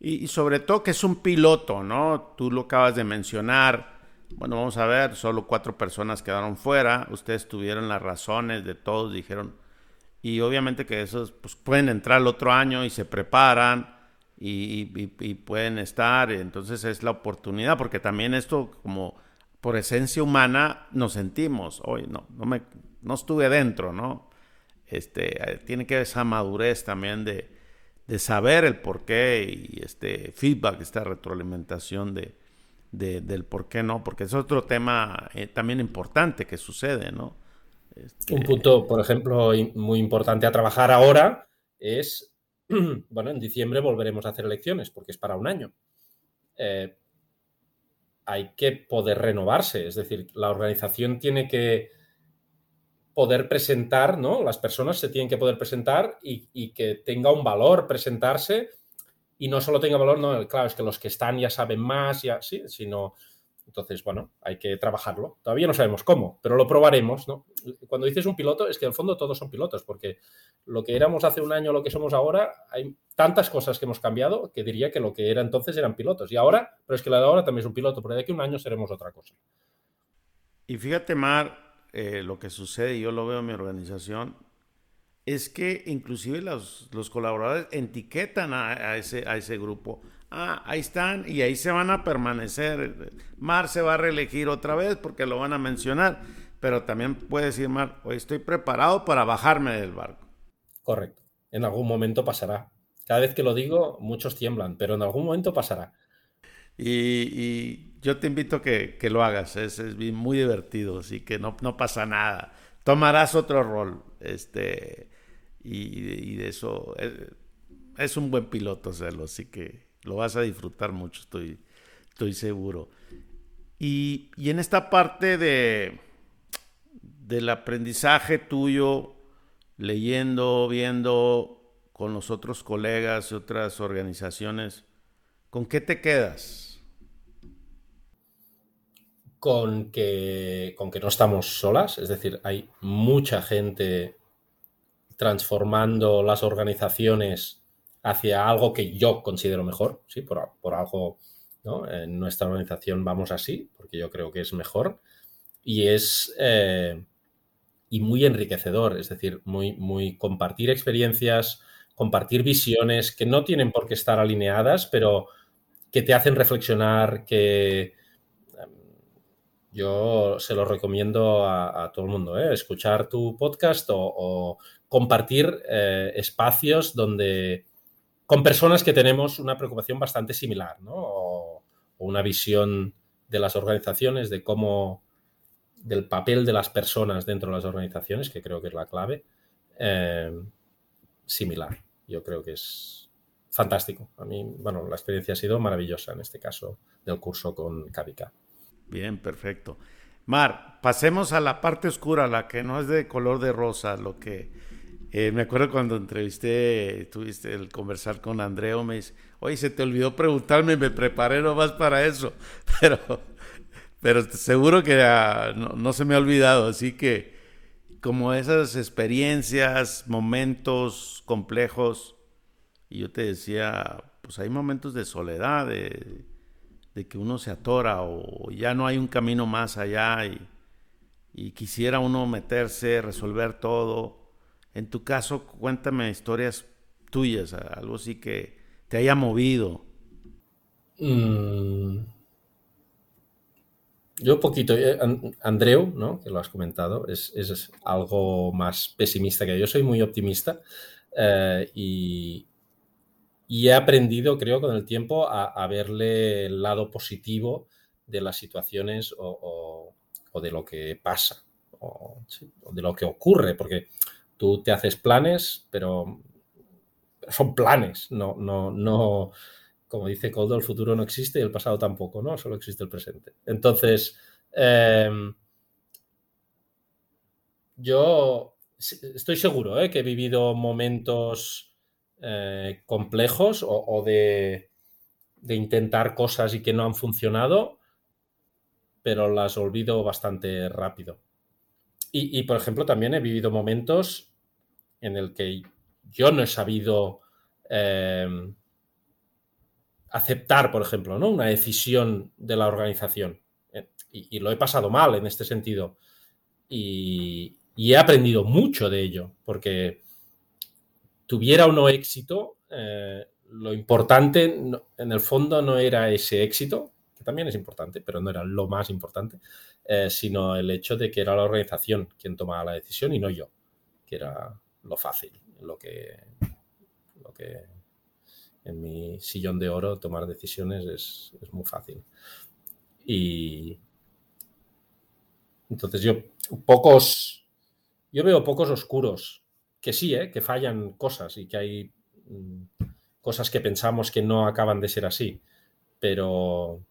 Y, sobre todo que es un piloto, ¿no? Tú lo acabas de mencionar. Bueno, vamos a ver, solo cuatro personas quedaron fuera. Ustedes tuvieron las razones de todos, dijeron, y obviamente que esos pues, pueden entrar el otro año y se preparan y, pueden estar, entonces es la oportunidad, porque también esto como por esencia humana nos sentimos, hoy no, no, me, no estuve dentro, ¿no? Este, eh, tiene que haber esa madurez también de, de saber el por qué y este feedback, esta retroalimentación de, de, del por qué no, porque es otro tema eh, también importante que sucede, ¿no?
Este, Un punto, por ejemplo, muy importante a trabajar ahora es, bueno, en diciembre volveremos a hacer elecciones porque es para un año. Eh, hay que poder renovarse, es decir, la organización tiene que poder presentar, ¿no? Las personas se tienen que poder presentar y, que tenga un valor presentarse y no solo tenga valor, no, claro, es que los que están ya saben más, ya, sí, sino entonces, bueno, hay que trabajarlo. Todavía no sabemos cómo, pero lo probaremos, ¿no? Cuando dices un piloto, es que en el fondo todos son pilotos, porque lo que éramos hace un año, lo que somos ahora, hay tantas cosas que hemos cambiado que diría que lo que era entonces eran pilotos. Y ahora, pero es que la de ahora también es un piloto, pero de aquí a un año seremos otra cosa.
Y fíjate, Mar, eh, lo que sucede, yo lo veo en mi organización, es que inclusive los, colaboradores etiquetan a, ese, a ese grupo ah, ahí están y ahí se van a permanecer. Mar se va a reelegir otra vez porque lo van a mencionar, pero también puede decir Mar, hoy estoy preparado para bajarme del barco.
Correcto, en algún momento pasará. Cada vez que lo digo, muchos tiemblan, pero en algún momento pasará.
Y, yo te invito a que, lo hagas, es, muy divertido, así que no, no pasa nada. Tomarás otro rol, este, y, de eso es, es un buen piloto hacerlo, así que lo vas a disfrutar mucho, estoy, estoy seguro. Y, en esta parte de, del aprendizaje tuyo, leyendo, viendo con los otros colegas y otras organizaciones, ¿con qué te quedas?
Con que, con que no estamos solas, es decir, hay mucha gente transformando las organizaciones hacia algo que yo considero mejor, ¿sí? por, por algo, ¿no? En nuestra organización vamos así, porque yo creo que es mejor. Y es, eh, y muy enriquecedor, es decir, muy, muy compartir experiencias, compartir visiones que no tienen por qué estar alineadas, pero que te hacen reflexionar, que yo se lo recomiendo a, todo el mundo, ¿eh? escuchar tu podcast o, compartir eh, espacios donde con personas que tenemos una preocupación bastante similar, ¿no? O, una visión de las organizaciones, de cómo, del papel de las personas dentro de las organizaciones, que creo que es la clave, em, similar. Yo creo que es fantástico. A mí, bueno, la experiencia ha sido maravillosa en este caso del curso con Kavika.
Bien, perfecto. Mar, pasemos a la parte oscura, la que no es de color de rosa, lo que eh, me acuerdo cuando entrevisté, tuviste el conversar con Andreo, me dice, oye, se te olvidó preguntarme, me preparé nomás para eso, pero, pero seguro que ah, no, no, se me ha olvidado, así que como esas experiencias, momentos complejos, y yo te decía, pues hay momentos de soledad, de, que uno se atora o ya no hay un camino más allá y, y quisiera uno meterse, resolver todo. En tu caso, cuéntame historias tuyas, algo así que te haya movido.
Mm. Yo poquito, eh, Andreu, ¿no? que lo has comentado, es, algo más pesimista que yo. soy muy optimista eh, y, he aprendido, creo, con el tiempo a, verle el lado positivo de las situaciones o, de lo que pasa o, de lo que ocurre, porque tú te haces planes, pero son planes, no, no, no, como dice Coldo, el futuro no existe y el pasado tampoco, ¿no? Solo existe el presente. Entonces, em, yo estoy seguro ¿eh? que he vivido momentos eh, complejos o, de, intentar cosas y que no han funcionado, pero las olvido bastante rápido. Y, por ejemplo, también he vivido momentos en el que yo no he sabido em, aceptar, por ejemplo, ¿no? una decisión de la organización. Eh, y, lo he pasado mal en este sentido. Y, he aprendido mucho de ello, porque tuviera o no éxito, eh, lo importante en el fondo no era ese éxito, también es importante, pero no era lo más importante, eh, sino el hecho de que era la organización quien tomaba la decisión y no yo, que era lo fácil, lo que, lo que en mi sillón de oro tomar decisiones es, muy fácil. Y entonces yo pocos, yo veo pocos oscuros, que sí, ¿eh? que fallan cosas y que hay mm, cosas que pensamos que no acaban de ser así. Pero,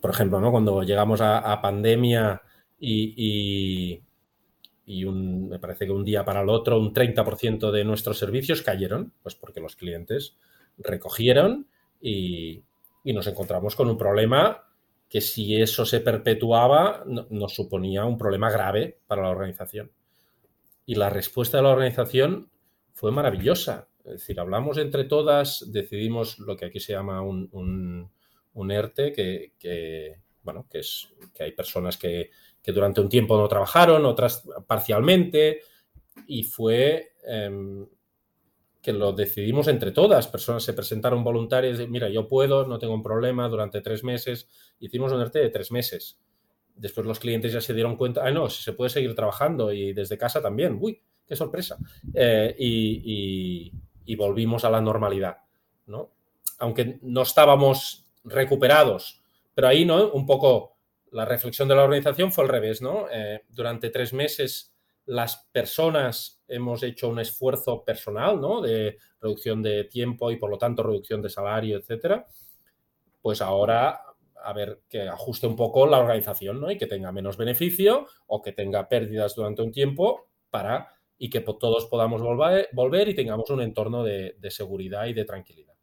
por ejemplo, ¿no? cuando llegamos a, pandemia y, y, me parece que un día para el otro un 30% de nuestros servicios cayeron, pues porque los clientes recogieron y, nos encontramos con un problema que si eso se perpetuaba nos suponía un problema grave para la organización. Y la respuesta de la organización fue maravillosa. Es decir, hablamos entre todas, decidimos lo que aquí se llama un, ERTE, que, bueno, que, es, que hay personas que, durante un tiempo no trabajaron, otras parcialmente, y fue em, que lo decidimos entre todas. Personas se presentaron voluntarias, mira, yo puedo, no tengo un problema, durante tres meses. Hicimos un ERTE de tres meses. Después los clientes ya se dieron cuenta, ah, no, se puede seguir trabajando y desde casa también. Uy, qué sorpresa. Eh, y, volvimos a la normalidad, ¿no? Aunque no estábamos recuperados, pero ahí, ¿no? Un poco la reflexión de la organización fue al revés, ¿no? Eh, durante tres meses las personas hemos hecho un esfuerzo personal, ¿no? De reducción de tiempo y por lo tanto reducción de salario, etcétera. Pues ahora a ver que ajuste un poco la organización, ¿no? Y que tenga menos beneficio o que tenga pérdidas durante un tiempo para y que todos podamos volver, volver y tengamos un entorno de, seguridad y de tranquilidad.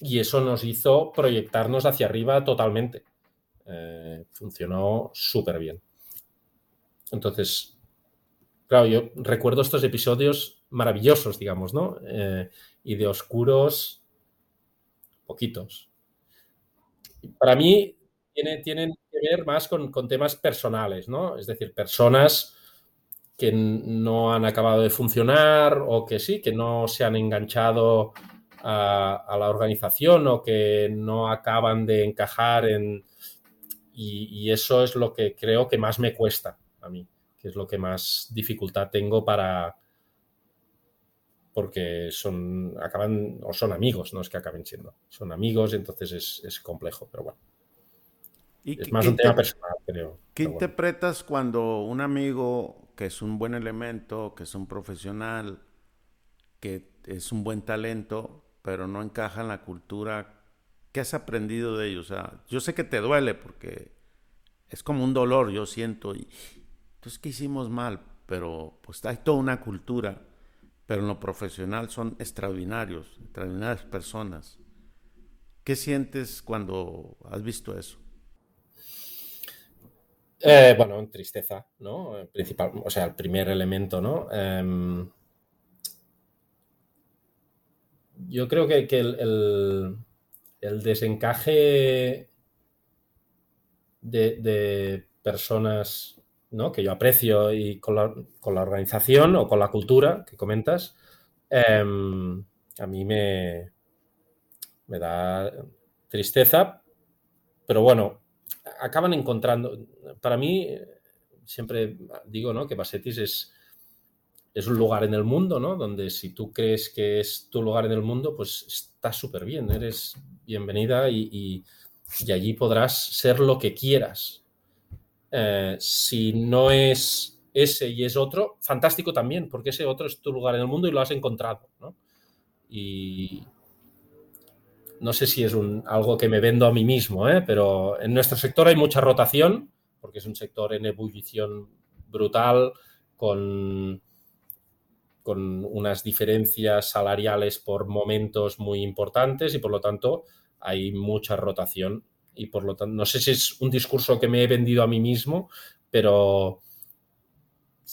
Y eso nos hizo proyectarnos hacia arriba totalmente. Eh, funcionó súper bien. Entonces, claro, yo recuerdo estos episodios maravillosos, digamos, ¿no? Eh, y de oscuros, poquitos. Para mí tienen que ver más con, temas personales, ¿no? Es decir, personas que no han acabado de funcionar o que sí, que no se han enganchado a, la organización o que no acaban de encajar en... Y, eso es lo que creo que más me cuesta a mí, que es lo que más dificultad tengo para... porque son, acaban, o son amigos, no es que acaben siendo, son amigos, entonces es, complejo, pero bueno. es más un tema personal, creo.
¿Qué interpretas cuando un amigo que es un buen elemento, que es un profesional, que es un buen talento, pero no encaja en la cultura. ¿Qué has aprendido de ellos? O sea, yo sé que te duele porque es como un dolor, yo siento. Y, entonces, ¿qué hicimos mal? Pero pues hay toda una cultura, pero en lo profesional son extraordinarios, extraordinarias personas. ¿Qué sientes cuando has visto eso?
Eh, bueno, tristeza, ¿no? Principal, o sea, el primer elemento, ¿no? Em, yo creo que, el, desencaje de, personas que yo aprecio y con la, organización o con la cultura que comentas, em, a mí me, da tristeza, pero bueno, acaban encontrando, para mí, siempre digo que Basetis es, es un lugar en el mundo, ¿no? Donde si tú crees que es tu lugar en el mundo, pues está súper bien, eres bienvenida y, allí podrás ser lo que quieras. Eh, si no es ese y es otro, fantástico también, porque ese otro es tu lugar en el mundo y lo has encontrado, ¿no? Y, no sé si es un, algo que me vendo a mí mismo, ¿eh? pero en nuestro sector hay mucha rotación, porque es un sector en ebullición brutal, con, con unas diferencias salariales por momentos muy importantes y por lo tanto hay mucha rotación. Y por lo tanto, no sé si es un discurso que me he vendido a mí mismo, pero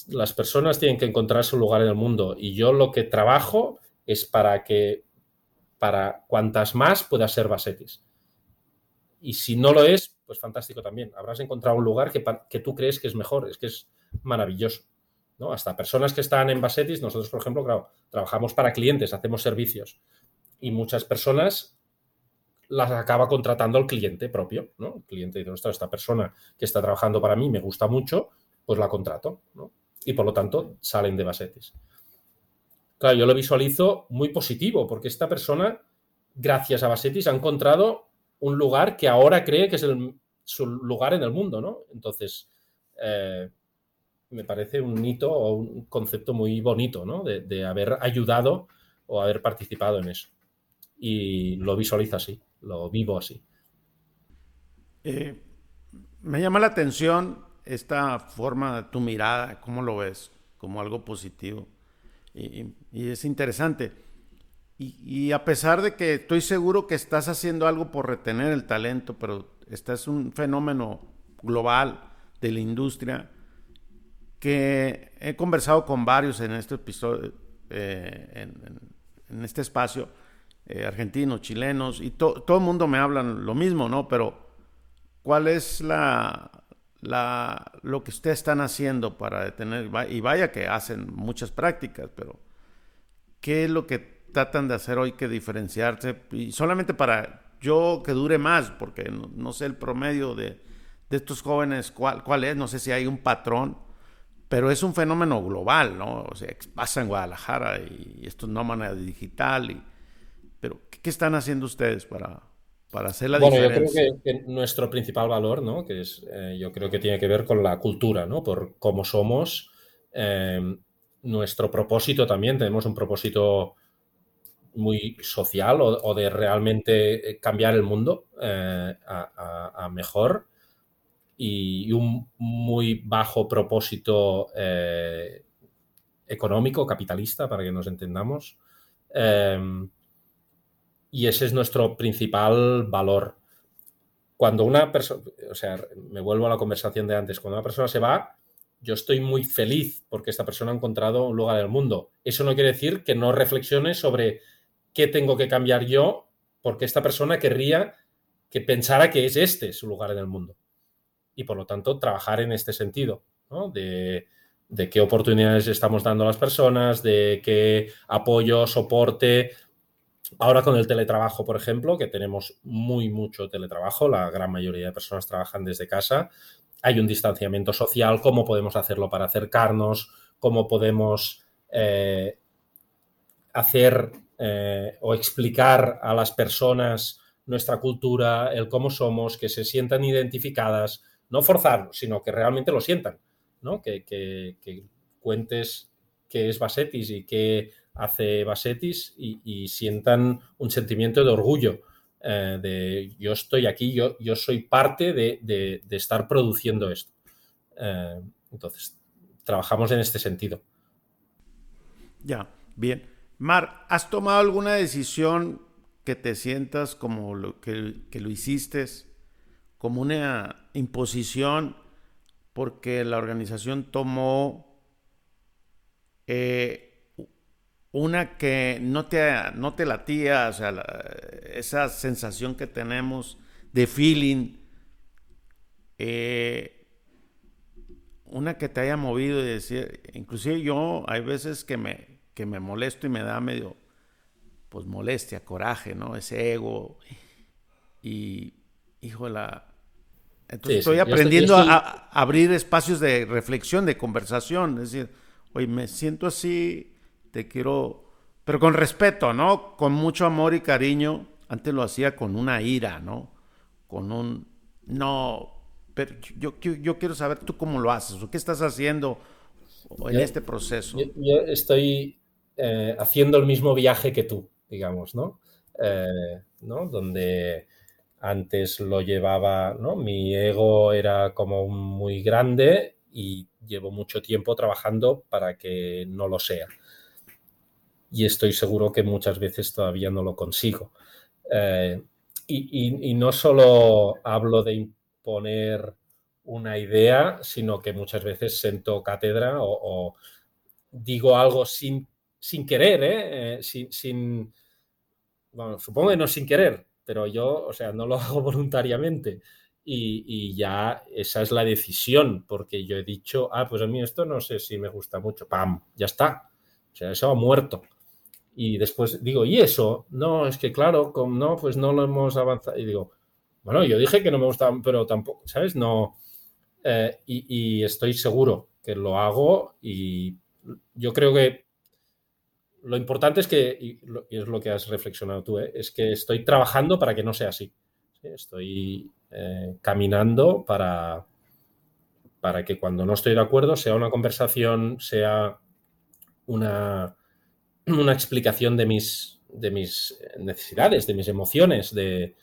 las personas tienen que encontrar su lugar en el mundo y yo lo que trabajo es para que para cuantas más pueda ser Basetis. Y si no lo es, pues fantástico también. Habrás encontrado un lugar que, que tú crees que es mejor, es que es maravilloso. ¿No? Hasta personas que están en Basetis, nosotros, por ejemplo, claro, trabajamos para clientes, hacemos servicios. Y muchas personas las acaba contratando el cliente propio, ¿no? El cliente dice, esta persona que está trabajando para mí me gusta mucho, pues la contrato, ¿no? Y por lo tanto salen de Basetis. Claro, yo lo visualizo muy positivo, porque esta persona, gracias a Basetis, ha encontrado un lugar que ahora cree que es su lugar en el mundo, ¿no? Entonces, eh, me parece un hito o un concepto muy bonito, ¿no? De, haber ayudado o haber participado en eso. Y lo visualizo así, lo vivo así.
Eh, me llama la atención esta forma de tu mirada, ¿cómo lo ves? Como algo positivo. Y, es interesante. Y, a pesar de que estoy seguro que estás haciendo algo por retener el talento, pero este es un fenómeno global de la industria que he conversado con varios en este episodio, eh, en, este espacio, eh, argentinos, chilenos, y todo el mundo me habla lo mismo, ¿no? Pero, ¿cuál es la, la, lo que ustedes están haciendo para detener, y vaya que hacen muchas prácticas, pero ¿qué es lo que tratan de hacer hoy que diferenciarse? Y solamente para yo que dure más, porque no, sé el promedio de, de estos jóvenes cuál, cuál, es, no sé si hay un patrón, pero es un fenómeno global, ¿no? O sea, pasa en Guadalajara y esto es nómada digital, y, pero ¿qué están haciendo ustedes para, para hacer la bueno,
Yo creo que, nuestro principal valor, ¿no? que es, eh, yo creo que tiene que ver con la cultura, ¿no? por cómo somos, eh, nuestro propósito también, tenemos un propósito muy social o, de realmente eh, cambiar el mundo a, mejor y, un muy bajo propósito económico, capitalista, para que nos entendamos. Y ese es nuestro principal valor. Cuando una persona, o sea, me vuelvo a la conversación de antes, cuando una persona se va, yo estoy muy feliz porque esta persona ha encontrado un lugar en el mundo. Eso no quiere decir que no reflexione sobre qué tengo que cambiar yo porque esta persona querría que pensara que es este su lugar en el mundo. Y por lo tanto, trabajar en este sentido, de qué oportunidades estamos dando a las personas, de qué apoyo, soporte. Ahora con el teletrabajo, por ejemplo, que tenemos muy mucho teletrabajo, la gran mayoría de personas trabajan desde casa, hay un distanciamiento social, cómo podemos hacerlo para acercarnos, cómo podemos eh, hacer eh, o explicar a las personas nuestra cultura, el cómo somos, que se sientan identificadas, no forzar, sino que realmente lo sientan, ¿no? Que, cuentes qué es Basetis y qué hace Basetis y, sientan un sentimiento de orgullo eh, de yo estoy aquí, yo, yo soy parte de, estar produciendo esto. Eh, entonces, trabajamos en este sentido.
Ya, bien. Mar, ¿has tomado alguna decisión que te sientas como lo que, lo hiciste, como una imposición, porque la organización tomó eh, una que no te, no te latía, o sea, esa sensación que tenemos de feeling, eh, una que te haya movido y decir, inclusive yo hay veces que me, que me molesto y me da medio pues molestia, coraje, ¿no? Ese ego. Y, híjola. Entonces estoy aprendiendo A, abrir espacios de reflexión, de conversación. Es decir, oye, me siento así, te quiero, pero con respeto, ¿no? Con mucho amor y cariño. Antes lo hacía con una ira, ¿no? Con un, no, pero yo, yo, quiero saber tú cómo lo haces, o qué estás haciendo en este proceso.
Yo, estoy eh, haciendo el mismo viaje que tú digamos, eh, ¿no? Donde antes lo llevaba, ¿no? Mi ego era como muy grande y llevo mucho tiempo trabajando para que no lo sea. Y estoy seguro que muchas veces todavía no lo consigo. Eh, y, no solo hablo de imponer una idea, sino que muchas veces sento cátedra o digo algo sin sin querer, ¿eh? eh sin, bueno, supongo que no sin querer, pero yo, o sea, no lo hago voluntariamente. Y, ya esa es la decisión, porque yo he dicho, ah, pues a mí esto no sé si me gusta mucho, ¡pam! Ya está. O sea, eso ha muerto. Y después digo, ¿y eso? No, es que claro, como no, pues no lo hemos avanzado. Y digo, bueno, yo dije que no me gustaba, pero tampoco, ¿sabes? No. Eh, y estoy seguro que lo hago y yo creo que lo importante es que, y, es lo que has reflexionado tú, ¿eh? es que estoy trabajando para que no sea así. Estoy eh, caminando para, para que cuando no estoy de acuerdo sea una conversación, sea una, una explicación de mis, de mis necesidades, de mis emociones, de,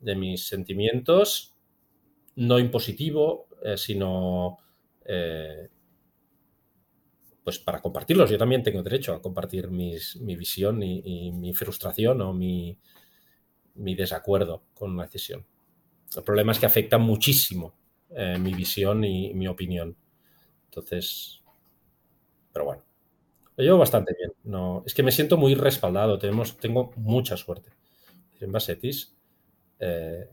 mis sentimientos, no impositivo, eh, sino pues para compartirlos. Yo también tengo derecho a compartir mi visión y, mi frustración o mi, desacuerdo con una decisión. El problema es que afecta muchísimo eh, mi visión y mi opinión. Entonces, pero bueno, lo llevo bastante bien. No, es que me siento muy respaldado. Tenemos, tengo mucha suerte. En Basetis eh,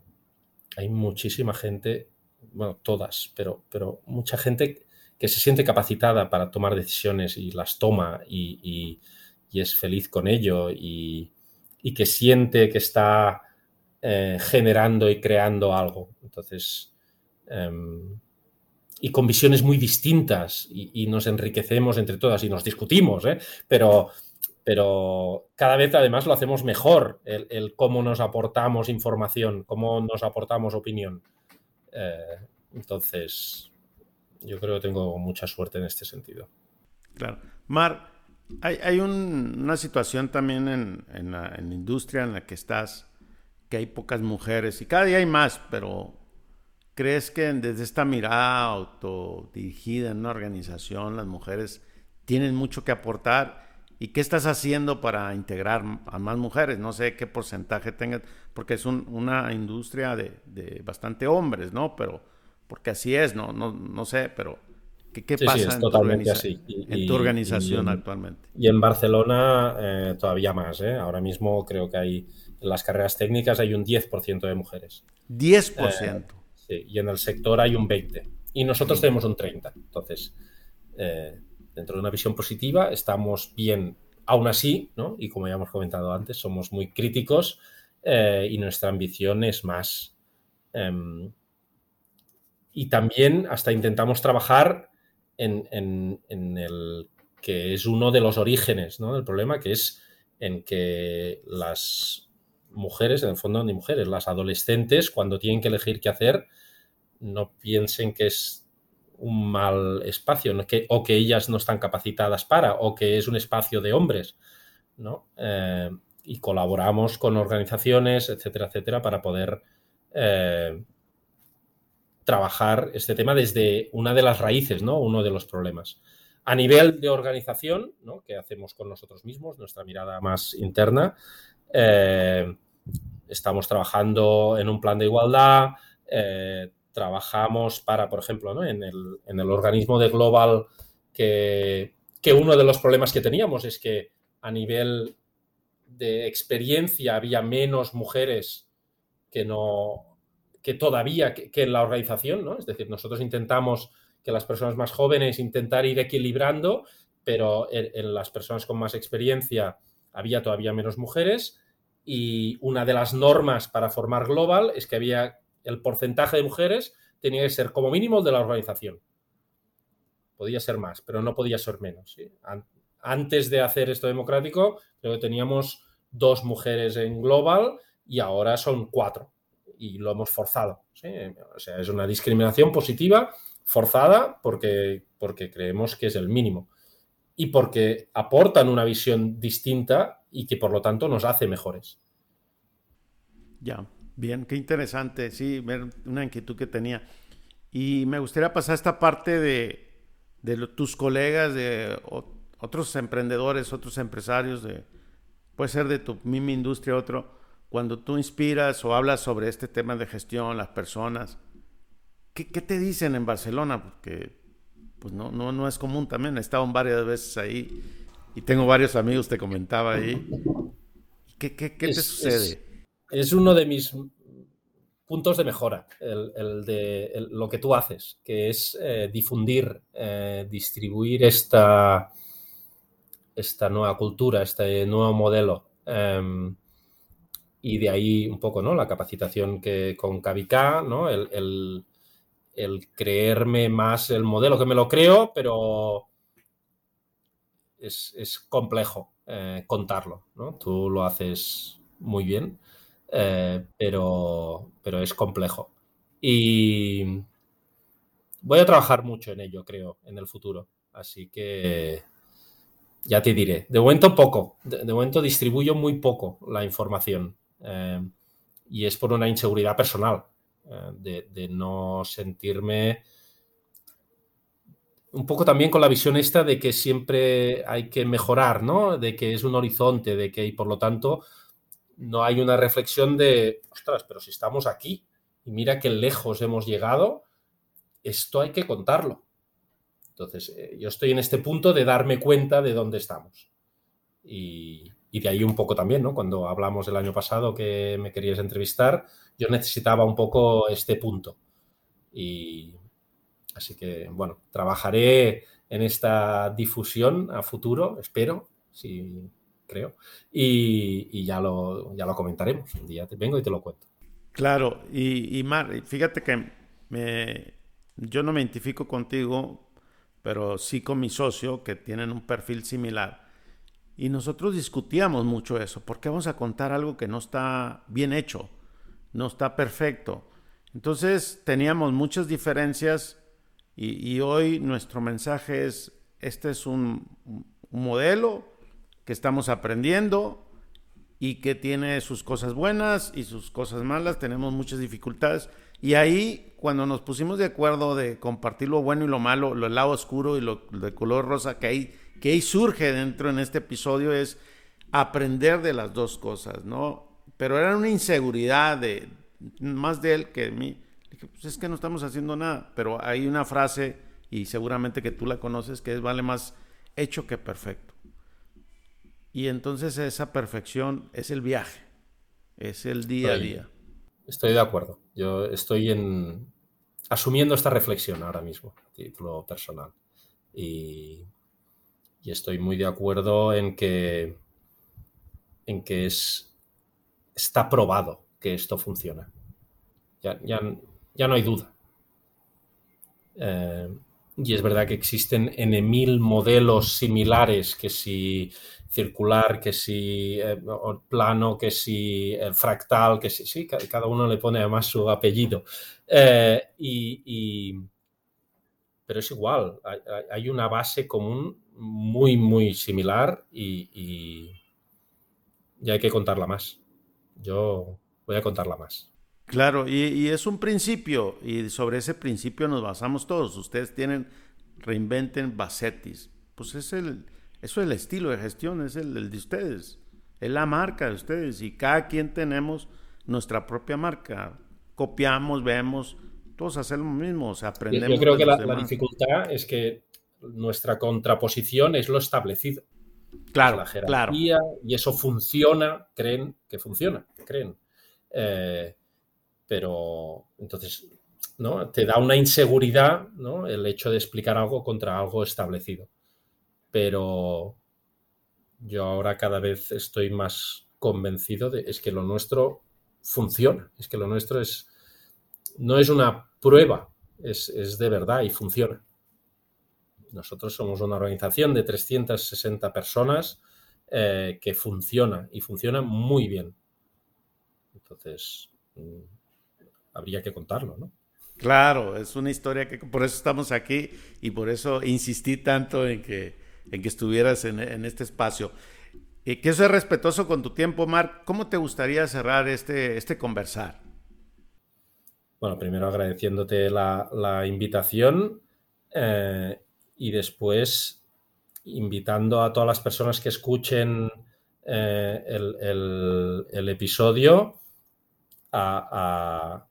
hay muchísima gente, bueno, todas, pero, pero mucha gente que se siente capacitada para tomar decisiones y las toma y, es feliz con ello y, que siente que está eh, generando y creando algo. Entonces, em, y con visiones muy distintas y, nos enriquecemos entre todas y nos discutimos, ¿eh? pero, pero cada vez además lo hacemos mejor, el, cómo nos aportamos información, cómo nos aportamos opinión. Eh, entonces, yo creo que tengo mucha suerte en este sentido.
Claro. Mar, hay, una situación también en, la, industria en la que estás, que hay pocas mujeres y cada día hay más, pero ¿crees que desde esta mirada autodirigida en una organización las mujeres tienen mucho que aportar? ¿Y qué estás haciendo para integrar a más mujeres? No sé qué porcentaje tengas, porque es una industria de, de bastante hombres, ¿no? Pero porque así es, no, no, no sé, pero ¿qué, pasa en, tu organización actualmente?
Y en Barcelona eh, todavía más, ¿eh? ahora mismo creo que hay, en las carreras técnicas hay un 10% de mujeres.
10%.
Eh, sí, y en el sector hay un 20%. Y nosotros tenemos un 30%. Entonces, eh, dentro de una visión positiva, estamos bien aún así, ¿no? Y como ya hemos comentado antes, somos muy críticos eh, y nuestra ambición es más. Y también hasta intentamos trabajar en, el que es uno de los orígenes del problema, que es en que las mujeres, en el fondo ni mujeres, las adolescentes, cuando tienen que elegir qué hacer, no piensen que es un mal espacio o que ellas no están capacitadas para o que es un espacio de hombres. ¿no? Eh, y colaboramos con organizaciones, etcétera, etcétera, para poder eh, trabajar este tema desde una de las raíces, ¿no? uno de los problemas. A nivel de organización, ¿no? que hacemos con nosotros mismos, nuestra mirada más interna, eh, estamos trabajando en un plan de igualdad, trabajamos para, por ejemplo, en, el, organismo de Global, que, uno de los problemas que teníamos es que a nivel de experiencia había menos mujeres que no que todavía que, en la organización, ¿no? Es decir, nosotros intentamos que las personas más jóvenes intentar ir equilibrando, pero en, las personas con más experiencia había todavía menos mujeres y una de las normas para formar Global es que había el porcentaje de mujeres tenía que ser como mínimo el de la organización. Podía ser más, pero no podía ser menos. Antes de hacer esto democrático, que teníamos dos mujeres en Global y ahora son cuatro. Y lo hemos forzado. O sea, es una discriminación positiva, forzada, porque, porque creemos que es el mínimo. Y porque aportan una visión distinta y que por lo tanto nos hace mejores.
Ya. Bien, qué interesante, sí, ver una inquietud que tenía. Y me gustaría pasar esta parte de, tus colegas, de otros emprendedores, otros empresarios, de, puede ser de tu misma industria, otro, cuando tú inspiras o hablas sobre este tema de gestión, las personas, ¿qué, te dicen en Barcelona? Porque pues no, no, no es común también, he estado varias veces ahí y tengo varios amigos, te comentaba ahí. ¿Qué, qué, qué te sucede?
es uno de mis puntos de mejora, el, de lo que tú haces, que es eh, difundir, eh, distribuir esta, esta nueva cultura, este nuevo modelo. Em, y de ahí un poco ¿no? la capacitación que con KVK, ¿no? el, creerme más el modelo, que me lo creo, pero es, complejo eh, contarlo. ¿no? Tú lo haces muy bien. Eh, pero, pero es complejo. Y voy a trabajar mucho en ello, creo, en el futuro. Así que ya te diré. De momento poco. De, momento distribuyo muy poco la información. Eh, y es por una inseguridad personal. Eh, de, no sentirme un poco también con la visión esta de que siempre hay que mejorar, ¿no? De que es un horizonte, de que y por lo tanto no hay una reflexión de, ostras, pero si estamos aquí y mira qué lejos hemos llegado, esto hay que contarlo. Entonces, eh, yo estoy en este punto de darme cuenta de dónde estamos. Y, de ahí un poco también, ¿no? Cuando hablamos el año pasado que me querías entrevistar, yo necesitaba un poco este punto. Y así que, bueno, trabajaré en esta difusión a futuro, espero, si creo. Y, ya, lo, ya lo comentaremos. Un día te vengo y te lo cuento.
Claro, y, y Mar, fíjate que me, yo no me identifico contigo, pero sí con mi socio, que tienen un perfil similar. Y nosotros discutíamos mucho eso. ¿Por qué vamos a contar algo que no está bien hecho? No está perfecto. Entonces teníamos muchas diferencias y, hoy nuestro mensaje es, este es un, un modelo, que estamos aprendiendo y que tiene sus cosas buenas y sus cosas malas, tenemos muchas dificultades. Y ahí, cuando nos pusimos de acuerdo de compartir lo bueno y lo malo, lo lado oscuro y lo de color rosa, que ahí, que ahí surge dentro en este episodio, es aprender de las dos cosas, ¿no? Pero era una inseguridad de más de él que de mí. Dije, pues es que no estamos haciendo nada. Pero hay una frase, y seguramente que tú la conoces, que es vale más hecho que perfecto. Y entonces esa perfección es el viaje, es el día a día.
Estoy de acuerdo. Yo estoy en asumiendo esta reflexión ahora mismo, a título personal. Y, estoy muy de acuerdo en que, en que es, está probado que esto funciona. Ya, ya, no hay duda. Eh, y es verdad que existen N mil modelos similares, que si circular, que si eh, plano, que si eh, fractal, que si, sí, cada uno le pone además su apellido. y, pero es igual, hay, una base común muy, muy similar y, y hay que contarla más. Yo voy a contarla más.
Claro, y, es un principio, y sobre ese principio nos basamos todos. Ustedes tienen, reinventen Basetis. Pues es el, eso es el estilo de gestión, es el, de ustedes, es la marca de ustedes, y cada quien tenemos nuestra propia marca. Copiamos, vemos, todos hacemos lo mismo, o sea, aprendemos.
Yo, creo que la, dificultad es que nuestra contraposición es lo establecido.
Claro,
la jerarquía, Y eso funciona, creen que funciona, creen. Eh, pero entonces, ¿no? Te da una inseguridad, ¿no? El hecho de explicar algo contra algo establecido. Pero yo ahora cada vez estoy más convencido de es que lo nuestro funciona, es que lo nuestro es no es una prueba, es, de verdad y funciona. Nosotros somos una organización de 360 personas eh, que funciona y funciona muy bien. Entonces, mm, habría que contarlo, ¿no?
Claro, es una historia que por eso estamos aquí y por eso insistí tanto en que, en que estuvieras en, este espacio. Y que ser respetuoso con tu tiempo, Marc. ¿Cómo te gustaría cerrar este, este conversar?
Bueno, primero agradeciéndote la, invitación eh, y después invitando a todas las personas que escuchen eh, el, episodio a,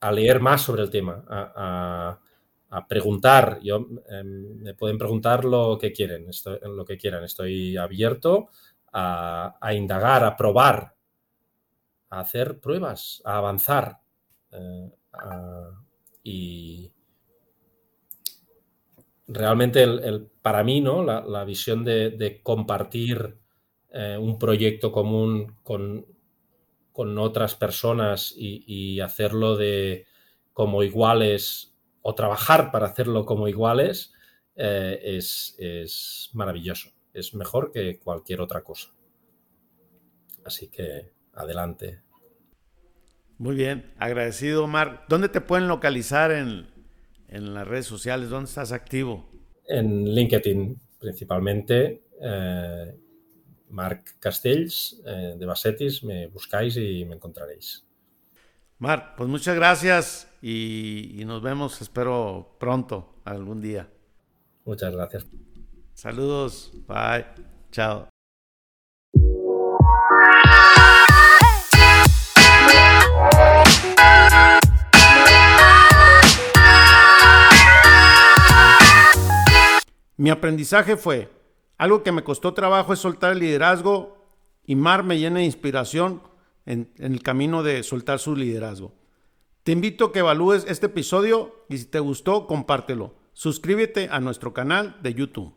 a leer más sobre el tema, a, preguntar. Yo, em, me pueden preguntar lo que quieren, lo que quieran. Estoy abierto a, indagar, a probar, a hacer pruebas, a avanzar. Eh, y realmente el, para mí, ¿no? La, visión de, compartir eh, un proyecto común con, con otras personas y, hacerlo de como iguales o trabajar para hacerlo como iguales eh, es, maravilloso. Es mejor que cualquier otra cosa. Así que adelante.
Muy bien, agradecido Omar. ¿Dónde te pueden localizar en, las redes sociales? ¿Dónde estás activo?
En LinkedIn principalmente. Eh, Marc Castells eh, de Basetis, me buscáis y me encontraréis.
Marc, pues muchas gracias y, nos vemos, espero pronto, algún día.
Muchas gracias.
Saludos, bye, chao. Mi aprendizaje fue, algo que me costó trabajo es soltar el liderazgo y Mar me llena de inspiración en, el camino de soltar su liderazgo. Te invito a que evalúes este episodio y si te gustó, compártelo. Suscríbete a nuestro canal de YouTube.